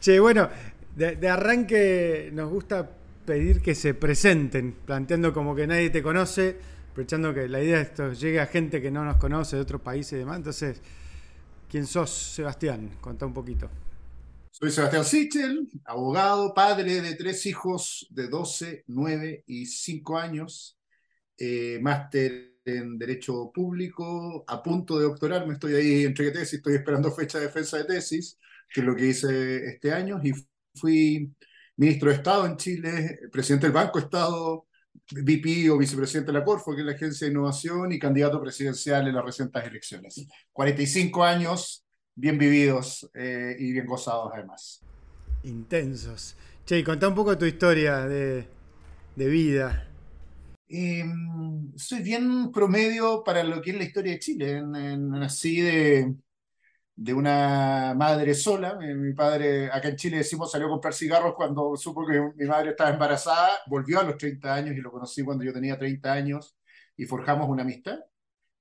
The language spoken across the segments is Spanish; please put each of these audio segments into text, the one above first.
Che, bueno, de, arranque nos gusta pedir que se presenten, planteando como que nadie te conoce, aprovechando que la idea de esto llegue a gente que no nos conoce de otros países y demás. Entonces, ¿quién sos, Sebastián? Contá un poquito. Soy Sebastián Sichel, abogado, padre de tres hijos de 12, 9 y 5 años, eh, máster en Derecho Público, a punto de doctorarme, estoy ahí entre tesis, estoy esperando fecha de defensa de tesis, que es lo que hice este año, y fui ministro de Estado en Chile, presidente del Banco Estado, VP o vicepresidente de la Corfo, que es la Agencia de Innovación, y candidato presidencial en las recientes elecciones. 45 años bien vividos eh, y bien gozados además. Intensos. Che, contá un poco tu historia de, de vida. Em, soy bien promedio para lo que es la historia de Chile. En, nací de, de una madre sola. Mi padre, acá en Chile decimos, salió a comprar cigarros cuando supo que mi madre estaba embarazada. Volvió a los 30 años y lo conocí cuando yo tenía 30 años y forjamos una amistad.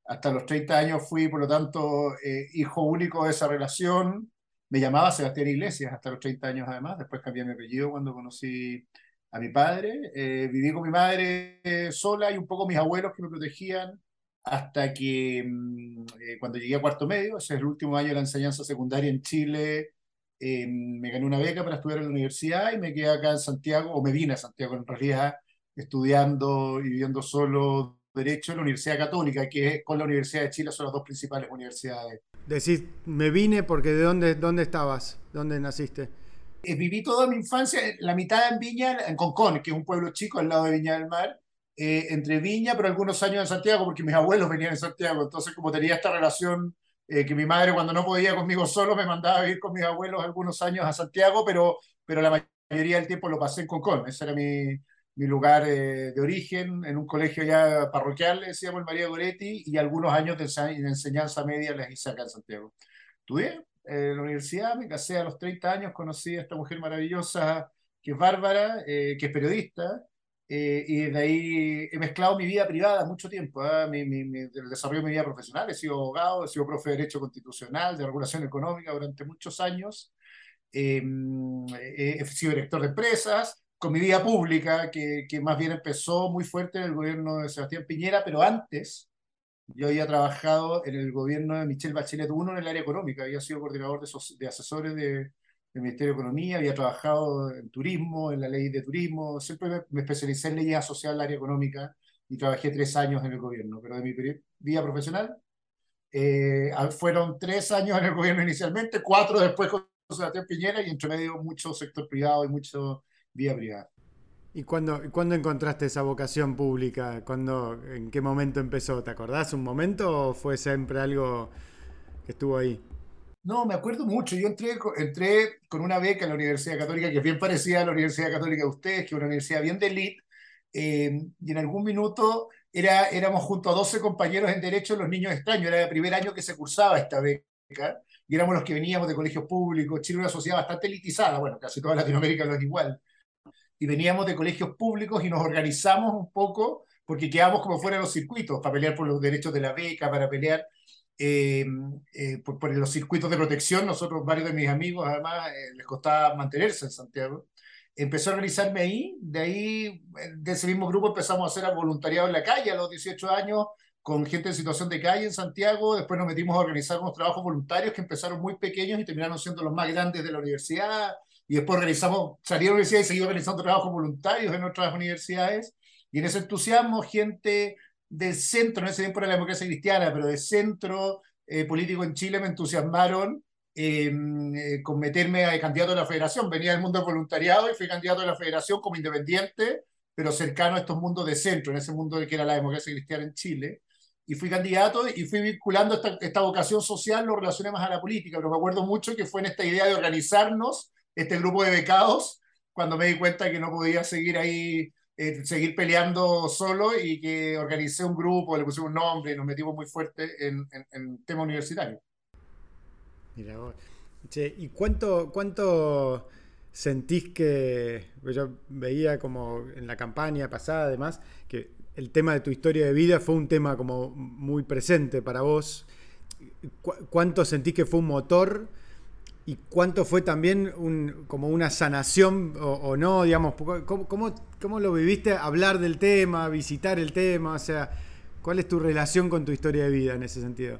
Hasta los 30 años fui, por lo tanto, eh, hijo único de esa relación. Me llamaba Sebastián Iglesias hasta los 30 años además. Después cambié mi apellido cuando conocí a mi padre. Eh, viví con mi madre eh, sola y un poco mis abuelos que me protegían hasta que mm, eh, cuando llegué a cuarto medio, ese es el último año de la enseñanza secundaria en Chile, me gané una beca para estudiar en la universidad y me quedé acá en Santiago, o me vine a Santiago en realidad, estudiando y viviendo solo Derecho en la Universidad Católica, que con la Universidad de Chile son las dos principales universidades. Decís, me vine porque ¿de dónde, dónde estabas? ¿Dónde naciste? Eh, viví toda mi infancia, la mitad en Viña, en Concón, que es un pueblo chico al lado de Viña del Mar, eh, entre Viña, pero algunos años en Santiago, porque mis abuelos venían en Santiago. Entonces, como tenía esta relación eh, que mi madre cuando no podía conmigo solo me mandaba a vivir con mis abuelos algunos años a Santiago, pero, pero la mayoría del tiempo lo pasé en Concón. Ese era mi, mi lugar de origen, en un colegio ya parroquial, decíamos, el María Goretti, y algunos años de, enseñanza media les hice acá en Santiago. Estudié en la universidad, me casé a los 30 años, conocí a esta mujer maravillosa que es Bárbara, eh, que es periodista, eh, y desde ahí he mezclado mi vida privada mucho tiempo, ¿ah? mi, el desarrollo de mi vida profesional, he sido abogado, he sido profe de Derecho Constitucional, de Regulación Económica durante muchos años, em, he sido director de empresas, con mi vida pública, que, que más bien empezó muy fuerte en el gobierno de Sebastián Piñera, pero antes yo había trabajado en el gobierno de Michelle Bachelet 1 en el área económica, había sido coordinador de, de asesores de, del Ministerio de Economía, había trabajado en turismo, en la ley de turismo, siempre me, especialicé en leyes asociadas al área económica y trabajé tres años en el gobierno, pero de mi vida profesional eh, fueron tres años en el gobierno inicialmente, cuatro después con Sebastián Piñera y entre medio mucho sector privado y mucho vía privada. ¿Y cuándo, cuándo encontraste esa vocación pública? ¿Cuándo, ¿En qué momento empezó? ¿Te acordás un momento o fue siempre algo que estuvo ahí? No, me acuerdo mucho. Yo entré, con una beca en la Universidad Católica, que es bien parecida a la Universidad Católica de ustedes, que es una universidad bien de elite, eh, y en algún minuto era, éramos junto a 12 compañeros en Derecho los niños extraños. Era el primer año que se cursaba esta beca, y éramos los que veníamos de colegios públicos. Chile era una sociedad bastante elitizada, bueno, casi toda Latinoamérica lo es igual y veníamos de colegios públicos y nos organizamos un poco porque quedamos como fuera de los circuitos para pelear por los derechos de la beca, para pelear eh, eh, por, los circuitos de protección. Nosotros, varios de mis amigos, además, eh, les costaba mantenerse en Santiago. Empezó a organizarme ahí, de ahí, de ese mismo grupo empezamos a hacer voluntariado en la calle a los 18 años, con gente en situación de calle en Santiago. Después nos metimos a organizar unos trabajos voluntarios que empezaron muy pequeños y terminaron siendo los más grandes de la universidad y después organizamos, salí a la universidad y seguí organizando trabajos voluntarios en otras universidades, y en ese entusiasmo, gente del centro, en ese tiempo era la democracia cristiana, pero de centro eh, político en Chile me entusiasmaron em, eh, con meterme a candidato a la federación. Venía del mundo del voluntariado y fui candidato a la federación como independiente, pero cercano a estos mundos de centro, en ese mundo de que era la democracia cristiana en Chile. Y fui candidato y fui vinculando esta, esta vocación social, lo relacioné más a la política, pero me acuerdo mucho que fue en esta idea de organizarnos este grupo de becados cuando me di cuenta que no podía seguir ahí, eh, seguir peleando solo y que organicé un grupo, le pusimos un nombre y nos metimos muy fuerte en, en, tema universitario. Mira vos. Che, ¿y cuánto, cuánto sentís que, pues yo veía como en la campaña pasada además, que el tema de tu historia de vida fue un tema como muy presente para vos. ¿Cuánto sentís que fue un motor ¿Y cuánto fue también un, como una sanación o, no? Digamos, ¿cómo, cómo, lo viviste hablar del tema, visitar el tema? O sea, ¿cuál es tu relación con tu historia de vida en ese sentido?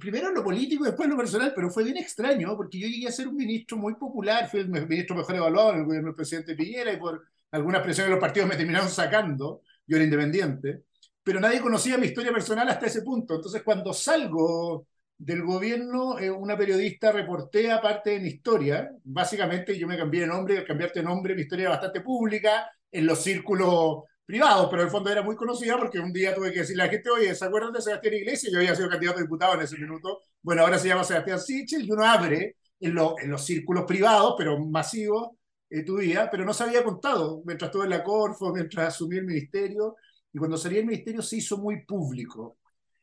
Primero lo político y después lo personal, pero fue bien extraño porque yo llegué a ser un ministro muy popular, fui el ministro mejor evaluado en el gobierno del presidente Piñera y por algunas presiones de los partidos me terminaron sacando, yo era independiente, pero nadie conocía mi historia personal hasta ese punto. Entonces cuando salgo del gobierno, eh, una periodista reportea parte mi historia. Básicamente yo me cambié de nombre, al cambiarte de nombre mi historia era bastante pública en los círculos privados, pero en el fondo era muy conocida porque un día tuve que decirle a la gente, oye, ¿se acuerdan de Sebastián Iglesias? Yo había sido candidato a diputado en ese minuto. Bueno, ahora se llama Sebastián Sichel y uno abre en, en los círculos privados, pero masivos, eh, tu vida, pero no se había contado mientras estuve en la Corfo, mientras asumí el ministerio. Y cuando salí del ministerio se hizo muy público.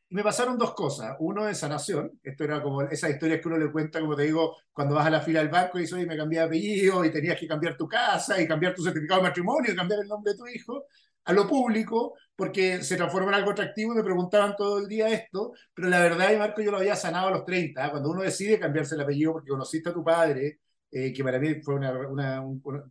Y me pasaron dos cosas. Uno de sanación. Esto era como esa historia que uno le cuenta, como te digo, cuando vas a la fila del banco y dices, oye, me cambié de apellido y tenías que cambiar tu casa y cambiar tu certificado de matrimonio y cambiar el nombre de tu hijo a lo público, porque se transformó en algo atractivo y me preguntaban todo el día esto, pero la verdad, Marco, yo lo había sanado a los 30, ¿eh? cuando uno decide cambiarse el apellido porque conociste a tu padre, eh, que para mí fue una,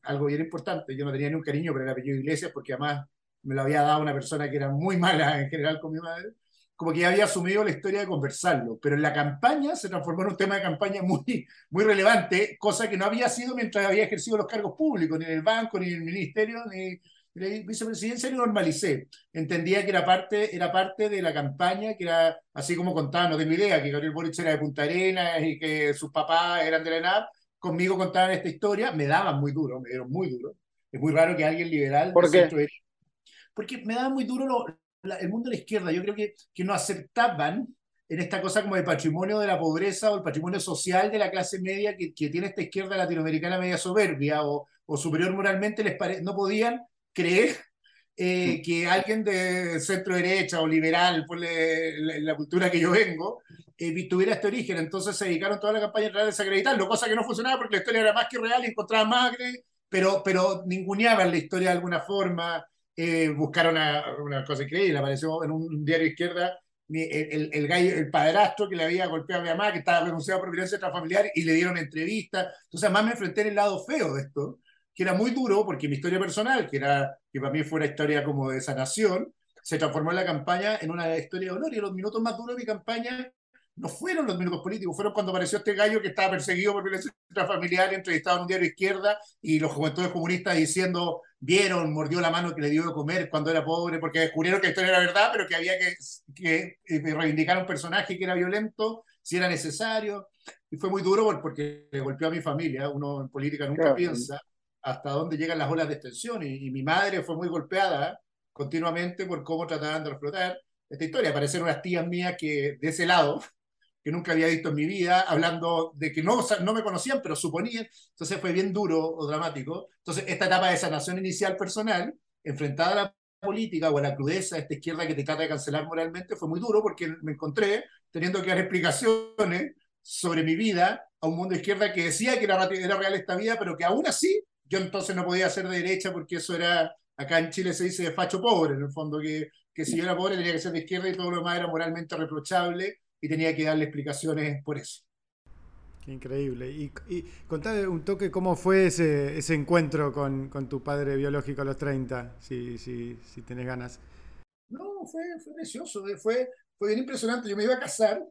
algo bien importante, yo no tenía ni un cariño por el apellido Iglesias, porque además me lo había dado una persona que era muy mala en general con mi madre, como que ya había asumido la historia de conversarlo, pero en la campaña se transformó en un tema de campaña muy, muy relevante, cosa que no había sido mientras había ejercido los cargos públicos, ni en el banco, ni en el ministerio, ni en la vicepresidencia, y normalicé. Entendía que era parte, era parte de la campaña, que era, así como contaba, no tengo idea, que Gabriel Boric era de Punta Arenas y que sus papás eran de la ENAP, conmigo contaban esta historia, me daban muy duro, me dieron muy duro. Es muy raro que alguien liberal... ¿Por qué? porque me daban muy duro lo, el mundo de la izquierda, yo creo que, que no aceptaban en esta cosa como el patrimonio de la pobreza o el patrimonio social de la clase media que, que tiene esta izquierda latinoamericana media soberbia o, o superior moralmente, les no podían creer eh, que alguien de centro derecha o liberal, por la, cultura que yo vengo, eh, tuviera este origen. Entonces se dedicaron toda la campaña a desacreditarlo, cosa que no funcionaba porque la historia era más que real y encontraban más, pero, pero ninguneaban la historia de alguna forma eh, buscaron una, cosa increíble, apareció en un diario izquierda el, el, gallo, el padrastro que le había golpeado a mi mamá, que estaba denunciado por violencia intrafamiliar, y le dieron entrevistas. Entonces, más me enfrenté en el lado feo de esto, que era muy duro, porque mi historia personal, que, era, que para mí fue una historia como de sanación, se transformó en la campaña en una historia de honor. Y los minutos más duros de mi campaña no fueron los minutos políticos, fueron cuando apareció este gallo que estaba perseguido por violencia intrafamiliar, entrevistado en un diario izquierda, y los juventudes comunistas diciendo, vieron, mordió la mano que le dio de comer cuando era pobre, porque descubrieron que la historia era verdad, pero que había que, que, eh, reivindicar a un personaje que era violento, si era necesario. Y fue muy duro porque le golpeó a mi familia, uno en política nunca piensa hasta dónde llegan las olas de extensión, y, mi madre fue muy golpeada continuamente por cómo trataban de reflotar esta historia. Aparecen unas tías mías que de ese lado que nunca había visto en mi vida, hablando de que no, no me conocían, pero suponían. Entonces fue bien duro o dramático. Entonces, esta etapa de sanación inicial personal, enfrentada a la política o a la crudeza de esta izquierda que te trata de cancelar moralmente, fue muy duro porque me encontré teniendo que dar explicaciones sobre mi vida a un mundo de izquierda que decía que era, era real esta vida, pero que aún así yo entonces no podía ser de derecha porque eso era, acá en Chile se dice facho pobre, en el fondo, que, que si yo era pobre tenía que ser de izquierda y todo lo demás era moralmente reprochable y tenía que darle explicaciones por eso. Qué increíble. Y, y contame un toque cómo fue ese, ese encuentro con, con, tu padre biológico a los 30, si, si, si tenés ganas. No, fue, fue precioso, fue, fue bien impresionante. Yo me iba a casar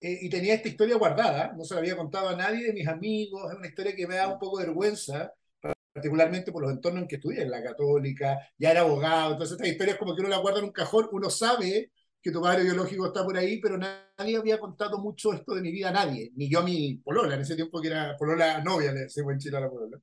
eh, y tenía esta historia guardada, no se la había contado a nadie de mis amigos, es una historia que me da un poco de vergüenza, particularmente por los entornos en que estudié, en la católica, ya era abogado, entonces estas historias como que uno la guarda en un cajón, uno sabe que tu padre biológico está por ahí, pero nadie había contado mucho esto de mi vida a nadie, ni yo a mi polola, en ese tiempo que era polola novia, le decimos en Chile a la polola.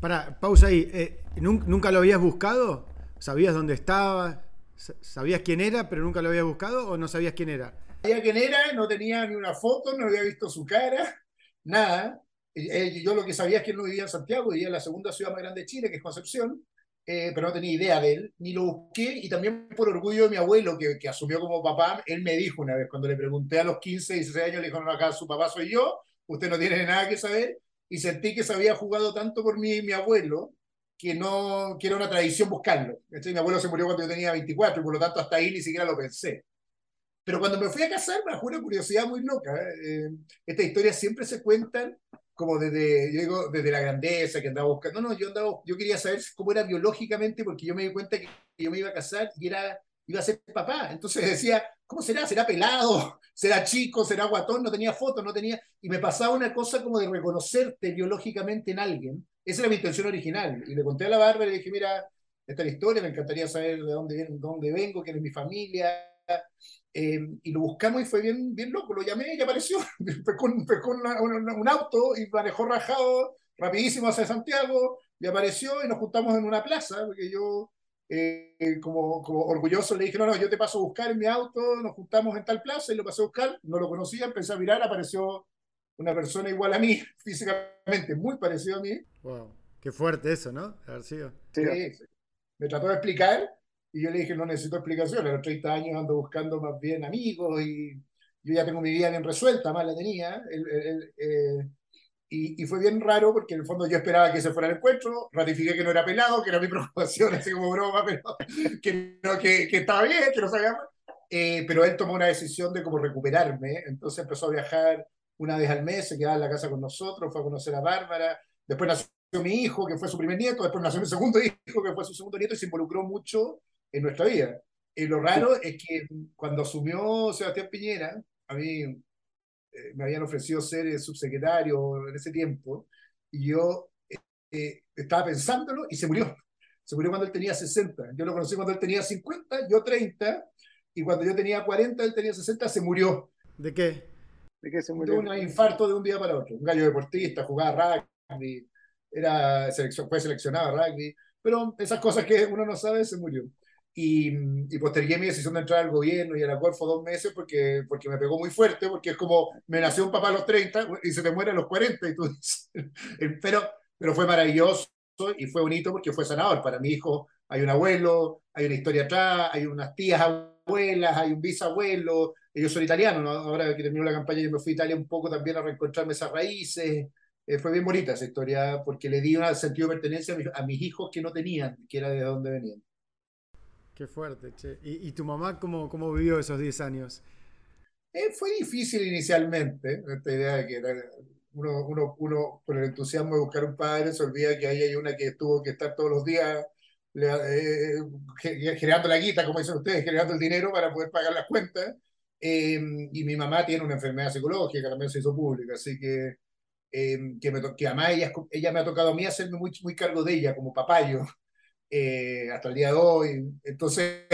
Para, pausa ahí, eh, ¿nunca lo habías buscado? ¿Sabías dónde estaba? ¿Sabías quién era, pero nunca lo habías buscado o no sabías quién era? Sabía quién era, no tenía ni una foto, no había visto su cara, nada. Yo lo que sabía es que él no vivía en Santiago, vivía en la segunda ciudad más grande de Chile, que es Concepción, eh, pero no tenía idea de él, ni lo busqué, y también por orgullo de mi abuelo, que, que, asumió como papá, él me dijo una vez, cuando le pregunté a los 15, 16 años, le dijo, no, acá su papá soy yo, usted no tiene nada que saber, y sentí que se había jugado tanto por mí mi abuelo, que no que era una tradición buscarlo. mi abuelo se murió cuando yo tenía 24, y por lo tanto hasta ahí ni siquiera lo pensé. Pero cuando me fui a casar, me bajó una curiosidad muy loca. ¿eh? Estas historias siempre se cuentan como desde, yo digo, desde la grandeza que andaba buscando. No, no, yo andaba, yo quería saber cómo era biológicamente porque yo me di cuenta que yo me iba a casar y era, iba a ser papá. Entonces decía, ¿cómo será? ¿Será pelado? ¿Será chico? ¿Será guatón? No tenía fotos, no tenía... Y me pasaba una cosa como de reconocerte biológicamente en alguien. Esa era mi intención original. Y le conté a la Bárbara y le dije, mira, esta es la historia, me encantaría saber de dónde, dónde vengo, quién es mi familia. Eh, y lo buscamos y fue bien, bien loco, lo llamé y apareció. Pescó, un, un, auto y manejó rajado rapidísimo hacia Santiago y apareció y nos juntamos en una plaza, porque yo eh, como, como, orgulloso le dije, no, no, yo te paso a buscar en mi auto, nos juntamos en tal plaza y lo pasé a buscar, no lo conocía, empecé a mirar, apareció una persona igual a mí, físicamente muy parecido a mí. Wow, qué fuerte eso, ¿no? Haber sido. Sí, me trató de explicar y yo le dije, no necesito explicación, a los 30 años ando buscando más bien amigos y yo ya tengo mi vida bien resuelta, más la tenía. Eh, y, y, fue bien raro porque en el fondo yo esperaba que se fuera el encuentro, ratifiqué que no era pelado, que era mi preocupación, así como broma, pero que, no, que, que estaba bien, que no sabía más. Eh, pero él tomó una decisión de como recuperarme, entonces empezó a viajar una vez al mes, se quedaba en la casa con nosotros, fue a conocer a Bárbara, después nació mi hijo, que fue su primer nieto, después nació mi segundo hijo, que fue su segundo nieto, y se involucró mucho en nuestra vida. Y lo raro es que cuando asumió Sebastián Piñera, a mí eh, me habían ofrecido ser eh, subsecretario en ese tiempo, y yo eh, estaba pensándolo y se murió. Se murió cuando él tenía 60. Yo lo conocí cuando él tenía 50, yo 30, y cuando yo tenía 40, él tenía 60, se murió. ¿De qué? ¿De qué se murió? De un infarto de un día para otro. Un gallo deportista, jugaba rugby, era fue seleccionado a rugby, pero esas cosas que uno no sabe, se murió y, y, postergué mi decisión de entrar al gobierno y al acuerdo dos meses porque, porque me pegó muy fuerte, porque es como me nació un papá a los 30 y se te muere a los 40 y tú pero, pero fue maravilloso y fue bonito porque fue sanador. Para mi hijo hay un abuelo, hay una historia atrás, hay unas tías abuelas, hay un bisabuelo, ellos son italianos, ahora que terminó la campaña yo me fui a Italia un poco también a reencontrarme esas raíces. Eh, fue bien bonita esa historia porque le di un sentido de pertenencia a mis, a mis hijos que no tenían, que era de dónde venían. Qué fuerte, che. ¿Y, tu mamá cómo, cómo vivió esos 10 años? Eh, fue difícil inicialmente, esta idea de que uno, uno, uno, por el entusiasmo de buscar un padre, se olvida que ahí hay una que tuvo que estar todos los días eh, generando la guita, como dicen ustedes, generando el dinero para poder pagar las cuentas. Eh, y mi mamá tiene una enfermedad psicológica, también se hizo pública, así que, que, me que además ella, ella me ha tocado a mí hacerme muy, muy cargo de ella como papayo. Eh, hasta el día de hoy. Entonces,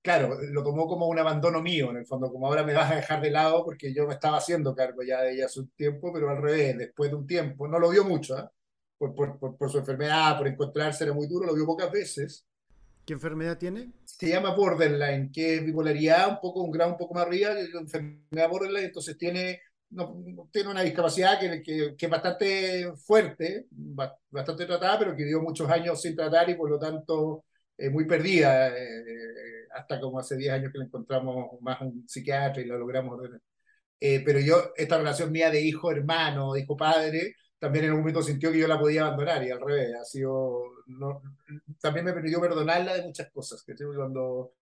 claro, lo tomó como un abandono mío, en el fondo, como ahora me vas a dejar de lado porque yo me estaba haciendo cargo ya de ella hace un tiempo, pero al revés, después de un tiempo, no lo vio mucho, ¿eh? por, por, por, su enfermedad, por encontrarse, era muy duro, lo vio pocas veces. ¿Qué enfermedad tiene? Se llama borderline, que es bipolaridad, un poco un grado un poco más arriba, enfermedad borderline, entonces tiene no, tiene una discapacidad que, que, que, es bastante fuerte, bastante tratada, pero que dio muchos años sin tratar y por lo tanto eh, muy perdida, eh, hasta como hace 10 años que la encontramos más un psiquiatra y la logramos eh, pero yo, esta relación mía de hijo-hermano, hijo-padre, también en un momento sintió que yo la podía abandonar y al revés, ha sido, no, también me permitió perdonarla de muchas cosas, que cuando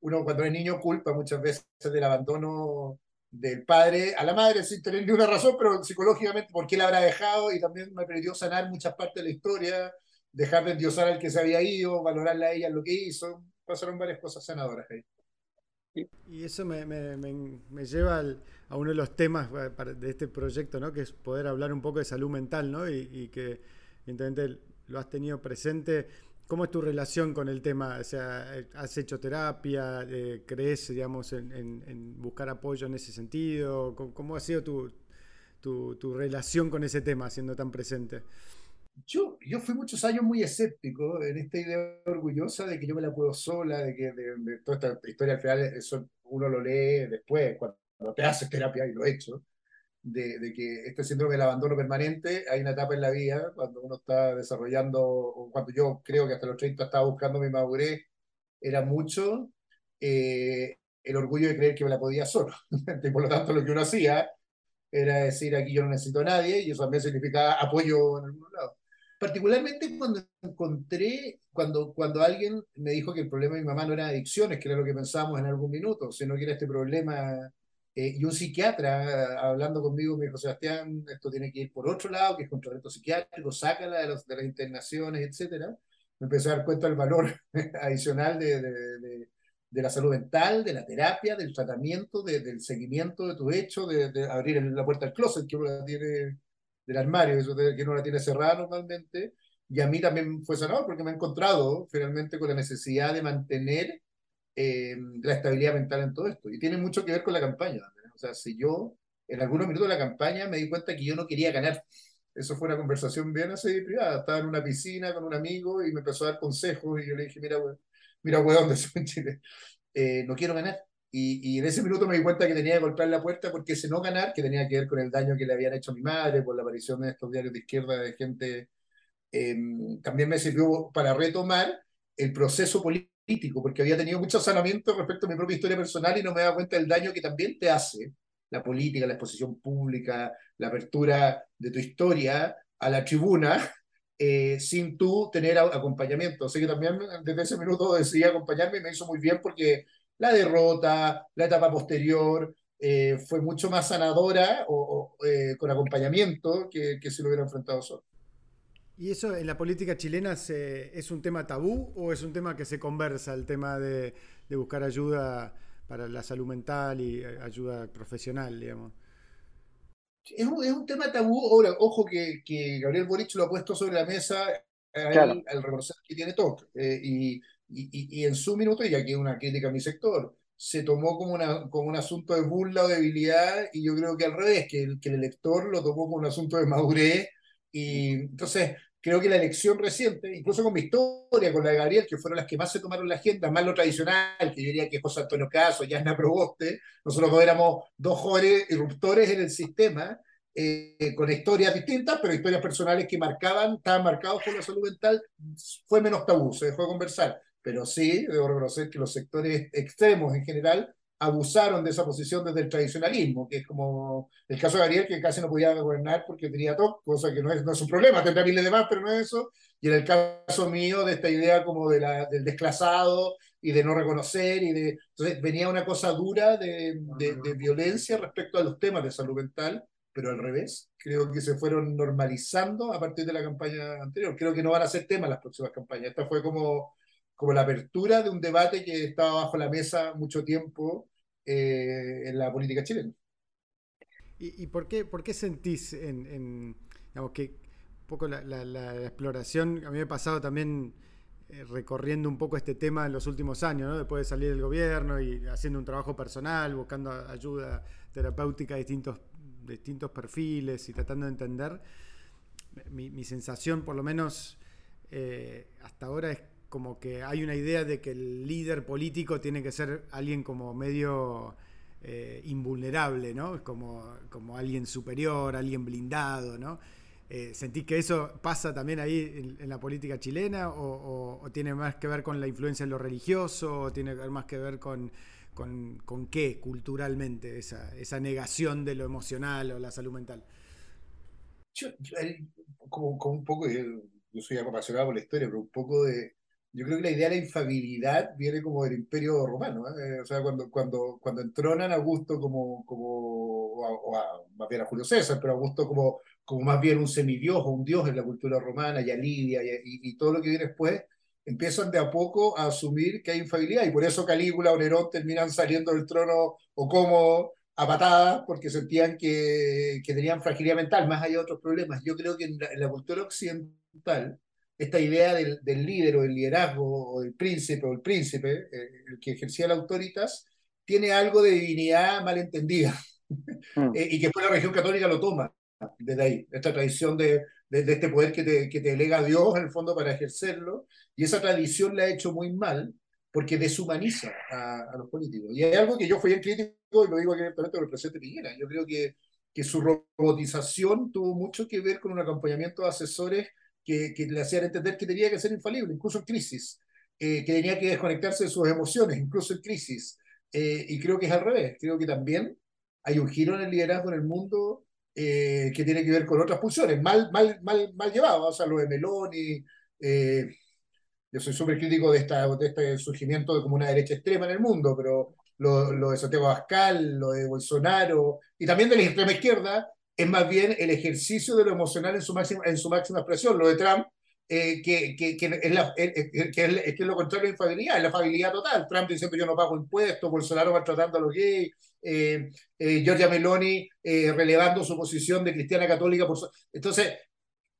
uno cuando es niño culpa muchas veces del abandono del padre a la madre sin tener ninguna razón, pero psicológicamente por qué la habrá dejado y también me permitió sanar muchas partes de la historia, dejar de endiosar al que se había ido, valorarla a ella lo que hizo, pasaron varias cosas sanadoras ahí. Y eso me, me, me, lleva a uno de los temas de este proyecto, ¿no? que es poder hablar un poco de salud mental, ¿no? y, y que evidentemente lo has tenido presente ¿Cómo es tu relación con el tema? O sea, ¿has hecho terapia? Eh, ¿Crees, digamos, en, buscar apoyo en ese sentido? ¿Cómo, ha sido tu, relación con ese tema, siendo tan presente? Yo, yo fui muchos años muy escéptico en esta idea orgullosa de que yo me la puedo sola, de que toda esta historia al final eso uno lo lee después, cuando te haces terapia, y lo he hecho de, que este síndrome del abandono permanente, hay una etapa en la vida cuando uno está desarrollando, cuando yo creo que hasta los 30 estaba buscando mi madurez, era mucho eh, el orgullo de creer que me la podía solo. y por lo tanto, lo que uno hacía era decir aquí yo no necesito a nadie, y eso también significaba apoyo en algún lado. particularmente cuando encontré, cuando, cuando alguien me dijo que el problema de mi mamá no era adicciones, que era lo que pensábamos en algún minuto, sino que era este problema, eh, y un psiquiatra hablando conmigo me dijo, Sebastián, esto tiene que ir por otro lado, que es con tratamiento psiquiátrico, sácala de, los, de las internaciones, etcétera. Me empecé a dar cuenta del valor adicional de, de, de, la salud mental, de la terapia, del tratamiento, del seguimiento de tu hecho, de, abrir la puerta al closet que uno la tiene del armario, eso que uno la tiene cerrada normalmente, y a mí también fue sanador porque me he encontrado finalmente con la necesidad de mantener eh, la estabilidad mental en todo esto. Y tiene mucho que ver con la campaña. O sea, si yo en algunos minutos de la campaña me di cuenta que yo no quería ganar. Eso fue una conversación bien así privada. Estaba en una piscina con un amigo y me empezó a dar consejos y yo le dije, mira, mira, weón, en Chile, eh, no quiero ganar. Y, en ese minuto me di cuenta que tenía que golpear la puerta porque ese no ganar, que tenía que ver con el daño que le habían hecho a mi madre por la aparición de estos diarios de izquierda de gente, em, también me sirvió para retomar el proceso político, porque había tenido mucho sanamiento respecto a mi propia historia personal y no me daba cuenta del daño que también te hace la política, la exposición pública, la apertura de tu historia a la tribuna, eh, sin tú tener acompañamiento. Así que también desde ese minuto decidí acompañarme y me hizo muy bien porque la derrota, la etapa posterior, eh, fue mucho más sanadora o, eh, con acompañamiento que, que, si lo hubiera enfrentado solo. ¿Y eso en la política chilena es un tema tabú o es un tema que se conversa, el tema de, de buscar ayuda para la salud mental y eh, ayuda profesional, digamos? Es un, es un tema tabú. Ahora, ojo que, que, Gabriel Boric lo ha puesto sobre la mesa al, reconocer que tiene TOC. y, y, y, en su minuto, y aquí una crítica a mi sector, se tomó como, una, como un asunto de burla o debilidad, y yo creo que al revés, que el, que el elector lo tomó como un asunto de madurez, y entonces creo que la elección reciente, incluso con mi historia, con la de Gabriel, que fueron las que más se tomaron la agenda, más lo tradicional, que yo diría que José Antonio Caso, Yasna Proboste, nosotros éramos dos jóvenes irruptores en el sistema, eh, con historias distintas, pero historias personales que marcaban, estaban marcados por la salud mental, fue menos tabú, se dejó de conversar. Pero sí debo reconocer que los sectores extremos en general abusaron de esa posición desde el tradicionalismo, que es como el caso de Gabriel, que casi no podía gobernar porque tenía TOC, cosa que no es, no es un problema, tendrá miles de más, pero no es eso. Y en el caso mío, de esta idea como de la, del desclasado y de no reconocer, y de, entonces venía una cosa dura de, de, de violencia respecto a los temas de salud mental, pero al revés, creo que se fueron normalizando a partir de la campaña anterior. Creo que no van a ser temas las próximas campañas. Esta fue como como la apertura de un debate que estaba bajo la mesa mucho tiempo eh, en la política chilena. ¿Y, por, qué, por qué sentís en, en digamos, que un poco la, la, exploración, a mí me ha pasado también eh, recorriendo un poco este tema en los últimos años, ¿no? después de salir del gobierno y haciendo un trabajo personal, buscando ayuda terapéutica de distintos, distintos perfiles y tratando de entender, mi, mi sensación por lo menos eh, hasta ahora es como que hay una idea de que el líder político tiene que ser alguien como medio eh, invulnerable, ¿no? Como, como alguien superior, alguien blindado, ¿no? Eh, ¿Sentís que eso pasa también ahí en, la política chilena o, tiene más que ver con la influencia en lo religioso o tiene más que ver con, con, qué culturalmente esa, esa negación de lo emocional o la salud mental? Yo, como, un poco, yo soy apasionado por la historia, pero un poco de, yo creo que la idea de la infabilidad viene como del imperio romano, ¿eh? o sea, cuando, cuando, cuando entronan a Augusto como, como o a, más bien a Julio César, pero Augusto como, como más bien un semidios o un dios en la cultura romana, y a Lidia y, y, todo lo que viene después, empiezan de a poco a asumir que hay infabilidad, y por eso Calígula o Nerón terminan saliendo del trono o como a patadas, porque sentían que, que tenían fragilidad mental, más allá de otros problemas. Yo creo que en la, en la cultura occidental, esta idea del, del, líder o del liderazgo o del príncipe o el príncipe, eh, el que ejercía la autoritas, tiene algo de divinidad malentendida mm. eh, y que después la religión católica lo toma desde ahí, esta tradición de, de, de, este poder que te, que te delega Dios en el fondo para ejercerlo, y esa tradición la ha hecho muy mal porque deshumaniza a, a los políticos. Y hay algo que yo fui en crítico, y lo digo aquí directamente con el presidente Piñera, yo creo que, que su robotización tuvo mucho que ver con un acompañamiento de asesores que, le hacían entender que tenía que ser infalible, incluso en crisis, eh, que tenía que desconectarse de sus emociones, incluso en crisis. Eh, y creo que es al revés, creo que también hay un giro en el liderazgo en el mundo que tiene que ver con otras pulsiones, mal, mal, mal, mal llevadas, o sea, lo de Meloni, yo soy súper crítico de, esta, de este surgimiento de como una derecha extrema en el mundo, pero lo, lo de Santiago Pascal, lo de Bolsonaro y también de la extrema izquierda, es más bien el ejercicio de lo emocional en su máxima, en su máxima expresión. Lo de Trump, eh, que, que, que, es la, que, es, lo contrario de infabilidad, es la fabilidad total. Trump diciendo yo no pago impuestos, Bolsonaro va tratando a los gays, eh, eh, Giorgia Meloni relevando su posición de cristiana católica. Por Entonces,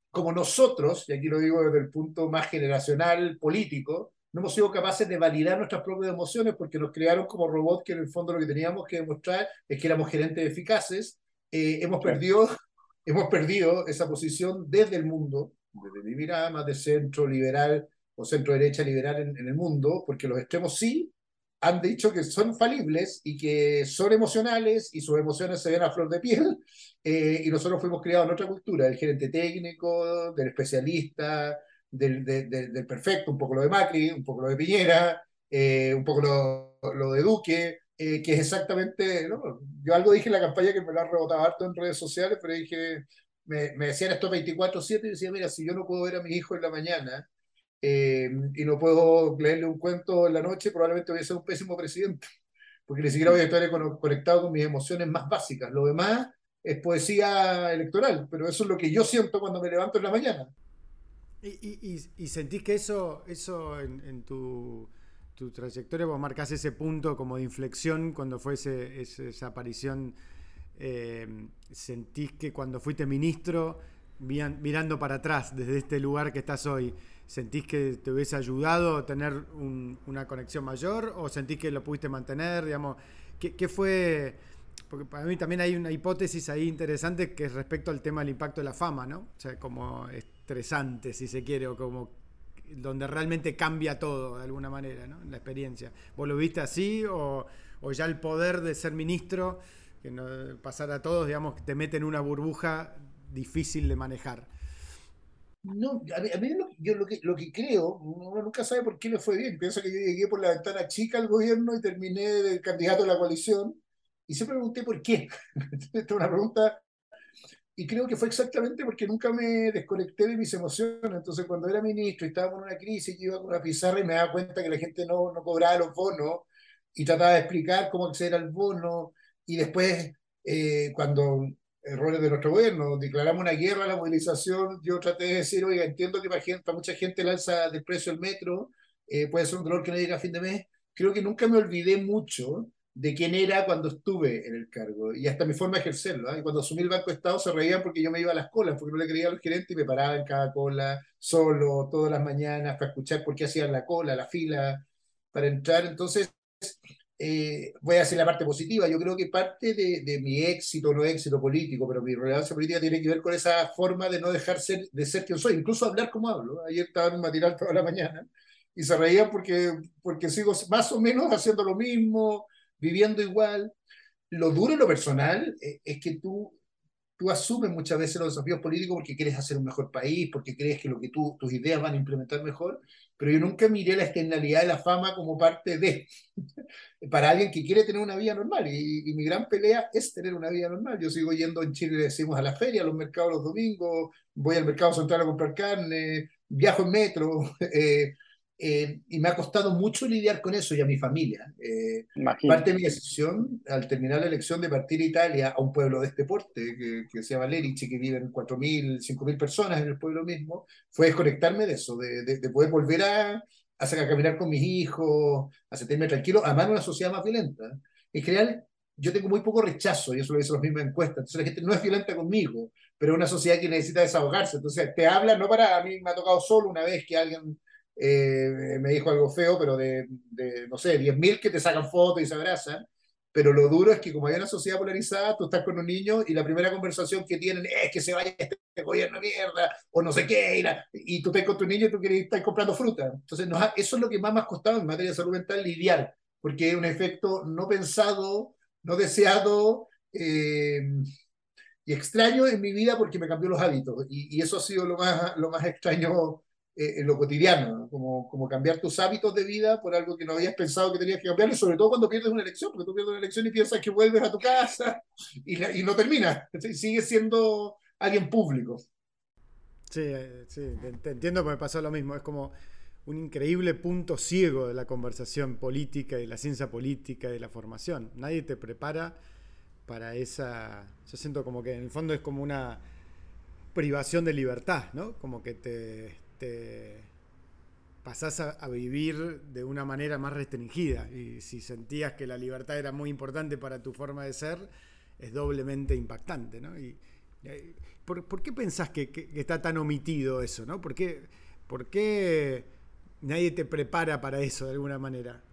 como nosotros, y aquí lo digo desde el punto más generacional político, no hemos sido capaces de validar nuestras propias emociones porque nos crearon como robots que en el fondo lo que teníamos que demostrar es que éramos gerentes eficaces. Eh, hemos, perdido, hemos perdido esa posición desde el mundo, desde mi mirada más de centro liberal o centro derecha liberal en, en el mundo, porque los extremos sí han dicho que son falibles y que son emocionales y sus emociones se ven a flor de piel. Eh, y nosotros fuimos criados en otra cultura, del gerente técnico, del especialista, del, del perfecto, un poco lo de Macri, un poco lo de Piñera, eh, un poco lo, lo de Duque, eh, que es exactamente, ¿no? yo algo dije en la campaña que me lo han rebotado harto en redes sociales, pero dije, me, me decían esto 24/7 y decía, mira, si yo no puedo ver a mi hijo en la mañana, eh, y no puedo leerle un cuento en la noche, probablemente voy a ser un pésimo presidente, porque ni siquiera voy a estar conectado con mis emociones más básicas. Lo demás es poesía electoral, pero eso es lo que yo siento cuando me levanto en la mañana. ¿Y, y, sentís que eso, eso en, tu, tu, trayectoria, vos marcás ese punto como de inflexión cuando fue ese, esa aparición? Eh, ¿Sentís que cuando fuiste ministro, mirando para atrás desde este lugar que estás hoy, ¿Sentís que te hubiese ayudado a tener una conexión mayor o sentís que lo pudiste mantener? Digamos, ¿qué, fue? Porque para mí también hay una hipótesis ahí interesante que es respecto al tema del impacto de la fama, ¿no? O sea, como estresante, si se quiere, o como donde realmente cambia todo de alguna manera, ¿no? La experiencia. ¿Vos lo viste así o, ya el poder de ser ministro, que no, pasar a todos, digamos, te mete en una burbuja difícil de manejar? No, a mí, lo, yo lo que, lo que creo, uno nunca sabe por qué le fue bien. Pienso que yo llegué por la ventana chica al gobierno y terminé de candidato a la coalición y siempre pregunté por qué. Esta es una pregunta y creo que fue exactamente porque nunca me desconecté de mis emociones. Entonces, cuando era ministro y estábamos en una crisis, yo iba con una pizarra y me daba cuenta que la gente no, no cobraba los bonos y trataba de explicar cómo acceder al bono. Y después, eh, cuando errores de nuestro gobierno. Declaramos una guerra a la movilización. Yo traté de decir, oiga, entiendo que para, gente, mucha gente el alza de precio el metro eh, puede ser un dolor que no llega a fin de mes. Creo que nunca me olvidé mucho de quién era cuando estuve en el cargo y hasta mi forma de ejercerlo. ¿eh? Cuando asumí el Banco de Estado se reían porque yo me iba a las colas, porque no le creía a los gerentes y me paraba en cada cola, solo, todas las mañanas, para escuchar por qué hacían la cola, la fila, para entrar. Entonces, eh, voy a decir la parte positiva, yo creo que parte de, de, mi éxito, no éxito político, pero mi relevancia política tiene que ver con esa forma de no dejar ser, de ser quien soy, incluso hablar como hablo. Ayer estaba en un matinal toda la mañana y se reían porque, porque sigo más o menos haciendo lo mismo, viviendo igual. Lo duro en lo personal eh, es que tú, tú asumes muchas veces los desafíos políticos porque quieres hacer un mejor país, porque crees que lo que tú, tus ideas van a implementar mejor, pero yo nunca miré la externalidad de la fama como parte de, para alguien que quiere tener una vida normal. Y, mi gran pelea es tener una vida normal. Yo sigo yendo en Chile, decimos a la feria, a los mercados los domingos, voy al mercado central a comprar carne, viajo en metro. Eh, eh, y me ha costado mucho lidiar con eso y a mi familia. Eh, parte de mi decisión al terminar la elección de partir a Italia a un pueblo de este porte, que, que se llama Lerici, que viven 4.000, 5.000 personas en el pueblo mismo, fue desconectarme de eso, de, de, poder volver a, a, caminar con mis hijos, a sentirme tranquilo, a amar una sociedad más violenta. En general, yo tengo muy poco rechazo, y eso lo dicen las mismas encuestas, entonces la gente no es violenta conmigo, pero es una sociedad que necesita desahogarse, entonces te habla, no para, a mí me ha tocado solo una vez que alguien eh, me dijo algo feo, pero de, no sé, 10.000 que te sacan fotos y se abrazan. Pero lo duro es que como hay una sociedad polarizada, tú estás con un niño y la primera conversación que tienen es que se vaya este gobierno mierda o no sé qué, y, y tú estás con tu niño y tú quieres estar comprando fruta. Entonces, eso es lo que más me ha costado en materia de salud mental, lidiar, porque es un efecto no pensado, no deseado eh, y extraño en mi vida porque me cambió los hábitos. Y, y, eso ha sido lo más, lo más extraño en lo cotidiano, como, como cambiar tus hábitos de vida por algo que no habías pensado que tenías que cambiar, y sobre todo cuando pierdes una elección, porque tú pierdes una elección y piensas que vuelves a tu casa y, no terminas, sigues siendo alguien público. Sí, sí, te entiendo, porque me pasó lo mismo, es como un increíble punto ciego de la conversación política y la ciencia política y de la formación. Nadie te prepara para esa... Yo siento como que en el fondo es como una privación de libertad, ¿no? Como que te, te pasás a, vivir de una manera más restringida. Y si sentías que la libertad era muy importante para tu forma de ser, es doblemente impactante, ¿no? Y, ¿por, qué pensás que, está tan omitido eso, ¿no? ¿Por qué, ¿Por qué nadie te prepara para eso de alguna manera?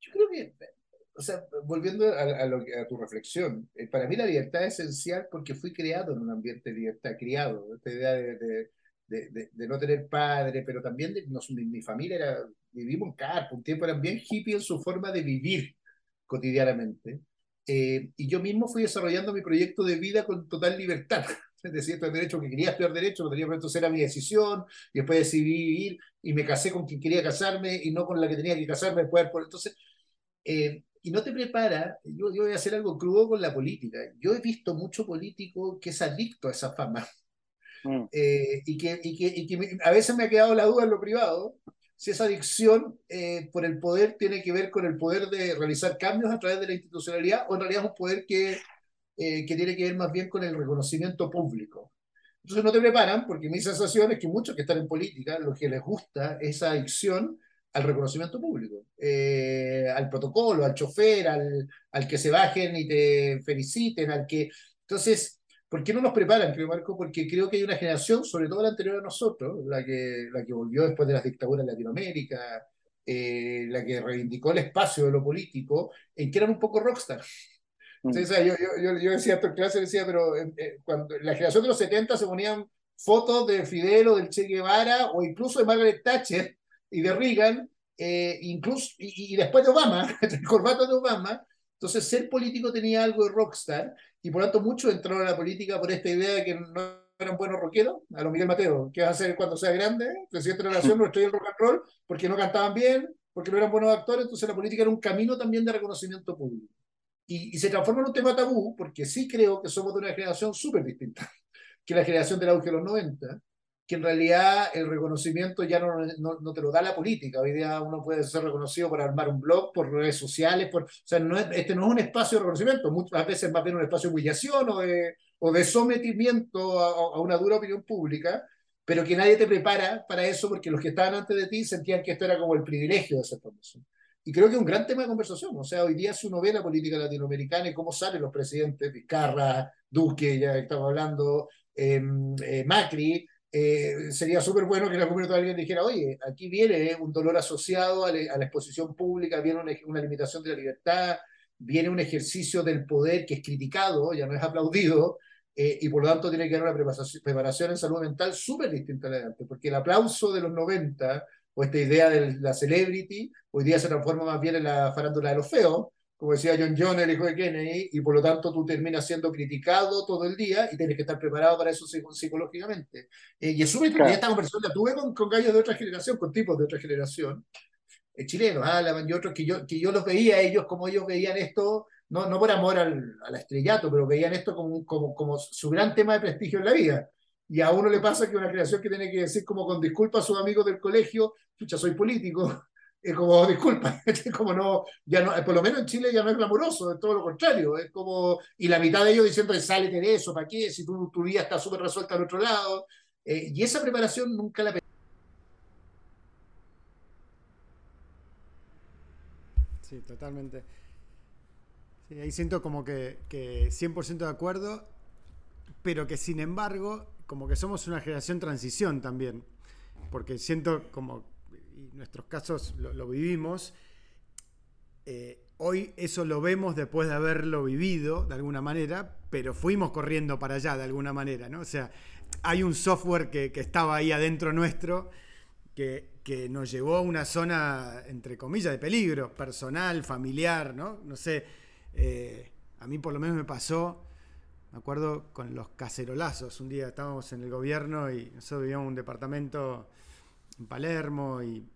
Yo creo que o sea, volviendo a, tu reflexión, eh, para mí la libertad es esencial porque fui criado en un ambiente de libertad, criado, esta idea de, de, de, no tener padre, pero también de, mi, familia era, vivimos en Carpo, un tiempo eran bien hippie en su forma de vivir cotidianamente. Eh, y yo mismo fui desarrollando mi proyecto de vida con total libertad. Es decir, el derecho que quería estudiar derecho, tenía entonces era mi decisión, y después decidí vivir y me casé con quien quería casarme y no con la que tenía que casarme después. Entonces, eh, y no te prepara, yo, yo, voy a hacer algo crudo con la política. Yo he visto mucho político que es adicto a esa fama. Mm. Eh, y, que, y, que, y que a veces me ha quedado la duda en lo privado, si esa adicción eh, por el poder tiene que ver con el poder de realizar cambios a través de la institucionalidad o en realidad es un poder que, eh, que tiene que ver más bien con el reconocimiento público. Entonces no te preparan porque mi sensación es que muchos que están en política, lo que les gusta es esa adicción al reconocimiento público, eh, al protocolo, al chofer, al, al que se bajen y te feliciten, al que... Entonces, ¿por qué no nos preparan, creo, Marco? Porque creo que hay una generación, sobre todo la anterior a nosotros, la que, la que volvió después de las dictaduras en Latinoamérica, eh, la que reivindicó el espacio de lo político, en que eran un poco rockstar. Mm. Entonces, yo, yo, yo, decía esto en clase, decía, pero eh, cuando la generación de los 70 se ponían fotos de Fidel o del Che Guevara o incluso de Margaret Thatcher y de Reagan, eh, incluso, y, después de Obama, el corbata de Obama, entonces ser político tenía algo de rockstar, y por lo tanto muchos entraron a la política por esta idea de que no eran buenos rockeros, a lo Miguel Mateo, ¿qué vas a hacer cuando sea grande? Presidente de la Nación, no estoy en rock and roll, porque no cantaban bien, porque no eran buenos actores, entonces la política era un camino también de reconocimiento público. Y, y se transforma en un tema tabú, porque sí creo que somos de una generación súper distinta que la generación del auge de los 90, que en realidad el reconocimiento ya no, no, te lo da la política. Hoy día uno puede ser reconocido por armar un blog, por redes sociales, por, o sea, no este no es un espacio de reconocimiento, muchas veces más bien un espacio de humillación o de, o de sometimiento a, una dura opinión pública, pero que nadie te prepara para eso porque los que estaban antes de ti sentían que esto era como el privilegio de ser famoso. Y creo que es un gran tema de conversación. O sea, hoy día si uno ve la política latinoamericana y cómo salen los presidentes, Vizcarra, Duque, ya estamos hablando, em, eh, Macri, eh, sería súper bueno que en algún momento alguien dijera, oye, aquí viene un dolor asociado a, la exposición pública, viene una, limitación de la libertad, viene un ejercicio del poder que es criticado, ya no es aplaudido, eh, y por lo tanto tiene que haber una preparación, en salud mental súper distinta a la de antes, porque el aplauso de los 90 o esta idea de la celebrity, hoy día se transforma más bien en la farándula de los feos, como decía John John, el hijo de Kennedy, y por lo tanto tú terminas siendo criticado todo el día y tienes que estar preparado para eso psicológicamente. Eh, y es súper claro. esta conversación la tuve con, con gallos de otra generación, con tipos de otra generación, eh, chilenos, Alaman y otros, que yo, que yo los veía ellos como ellos veían esto, no, no por amor al, al estrellato, pero veían esto como, como, como su gran tema de prestigio en la vida. Y a uno le pasa que una generación que tiene que decir como con disculpa a sus amigos del colegio, chucha, soy político, es como, disculpa, es como no, ya no, por lo menos en Chile ya no es glamuroso, es todo lo contrario, es como, y la mitad de ellos diciendo, sale de eso, ¿para qué? Si tu, tu vida está súper resuelta al otro lado, eh, y esa preparación nunca la... Sí, totalmente. Sí, ahí siento como que, que 100% de acuerdo, pero que sin embargo, como que somos una generación transición también, porque siento como y nuestros casos lo, vivimos, eh, hoy eso lo vemos después de haberlo vivido de alguna manera, pero fuimos corriendo para allá de alguna manera, ¿no? O sea, hay un software que, estaba ahí adentro nuestro que, nos llevó a una zona, entre comillas, de peligro, personal, familiar, ¿no? No sé, eh, a mí por lo menos me pasó, me acuerdo con los cacerolazos, un día estábamos en el gobierno y nosotros vivíamos en un departamento Palermo y,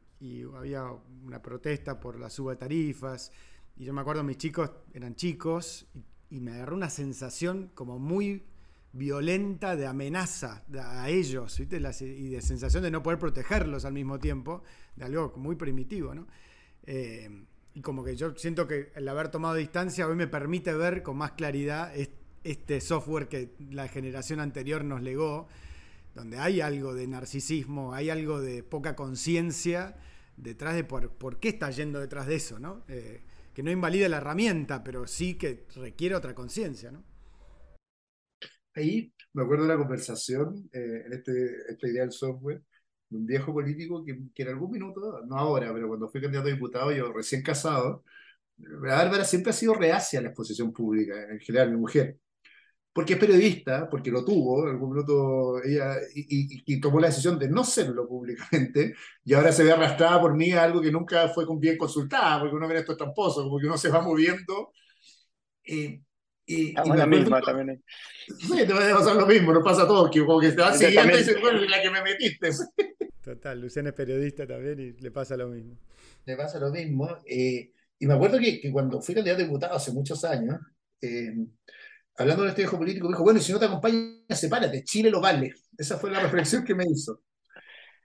había una protesta por la suba de tarifas. Y yo me acuerdo, mis chicos eran chicos y, me agarró una sensación como muy violenta de amenaza a ellos y de sensación de no poder protegerlos al mismo tiempo, de algo muy primitivo. ¿no? Eh, y como que yo siento que el haber tomado distancia hoy me permite ver con más claridad este software que la generación anterior nos legó, donde hay algo de narcisismo, hay algo de poca conciencia detrás de por, qué está yendo detrás de eso, ¿no? Eh, que no invalida la herramienta, pero sí que requiere otra conciencia, ¿no? Ahí me acuerdo de una conversación eh, en este, esta idea del software, de un viejo político que, en algún minuto, no ahora, pero cuando fui candidato a diputado, yo recién casado, la Bárbara siempre ha sido reacia a la exposición pública, en general, mi mujer porque es periodista, porque lo tuvo, en algún minuto ella, y, tomó la decisión de no serlo públicamente, y ahora se ve arrastrada por mí a algo que nunca fue bien consultada, porque uno ve esto tramposo, como que uno se va moviendo. y la misma también. Sí, te va a pasar lo mismo, nos pasa a todos, que como que te va siguiendo y dices, bueno, la que me metiste. Total, Luciana es periodista también y le pasa lo mismo. Le pasa lo mismo. Eh, y me acuerdo que, que, cuando fui candidato a diputado hace muchos años, eh, hablando de este viejo político, dijo, bueno, si no te acompaña, sepárate, Chile lo vale. Esa fue la reflexión que me hizo.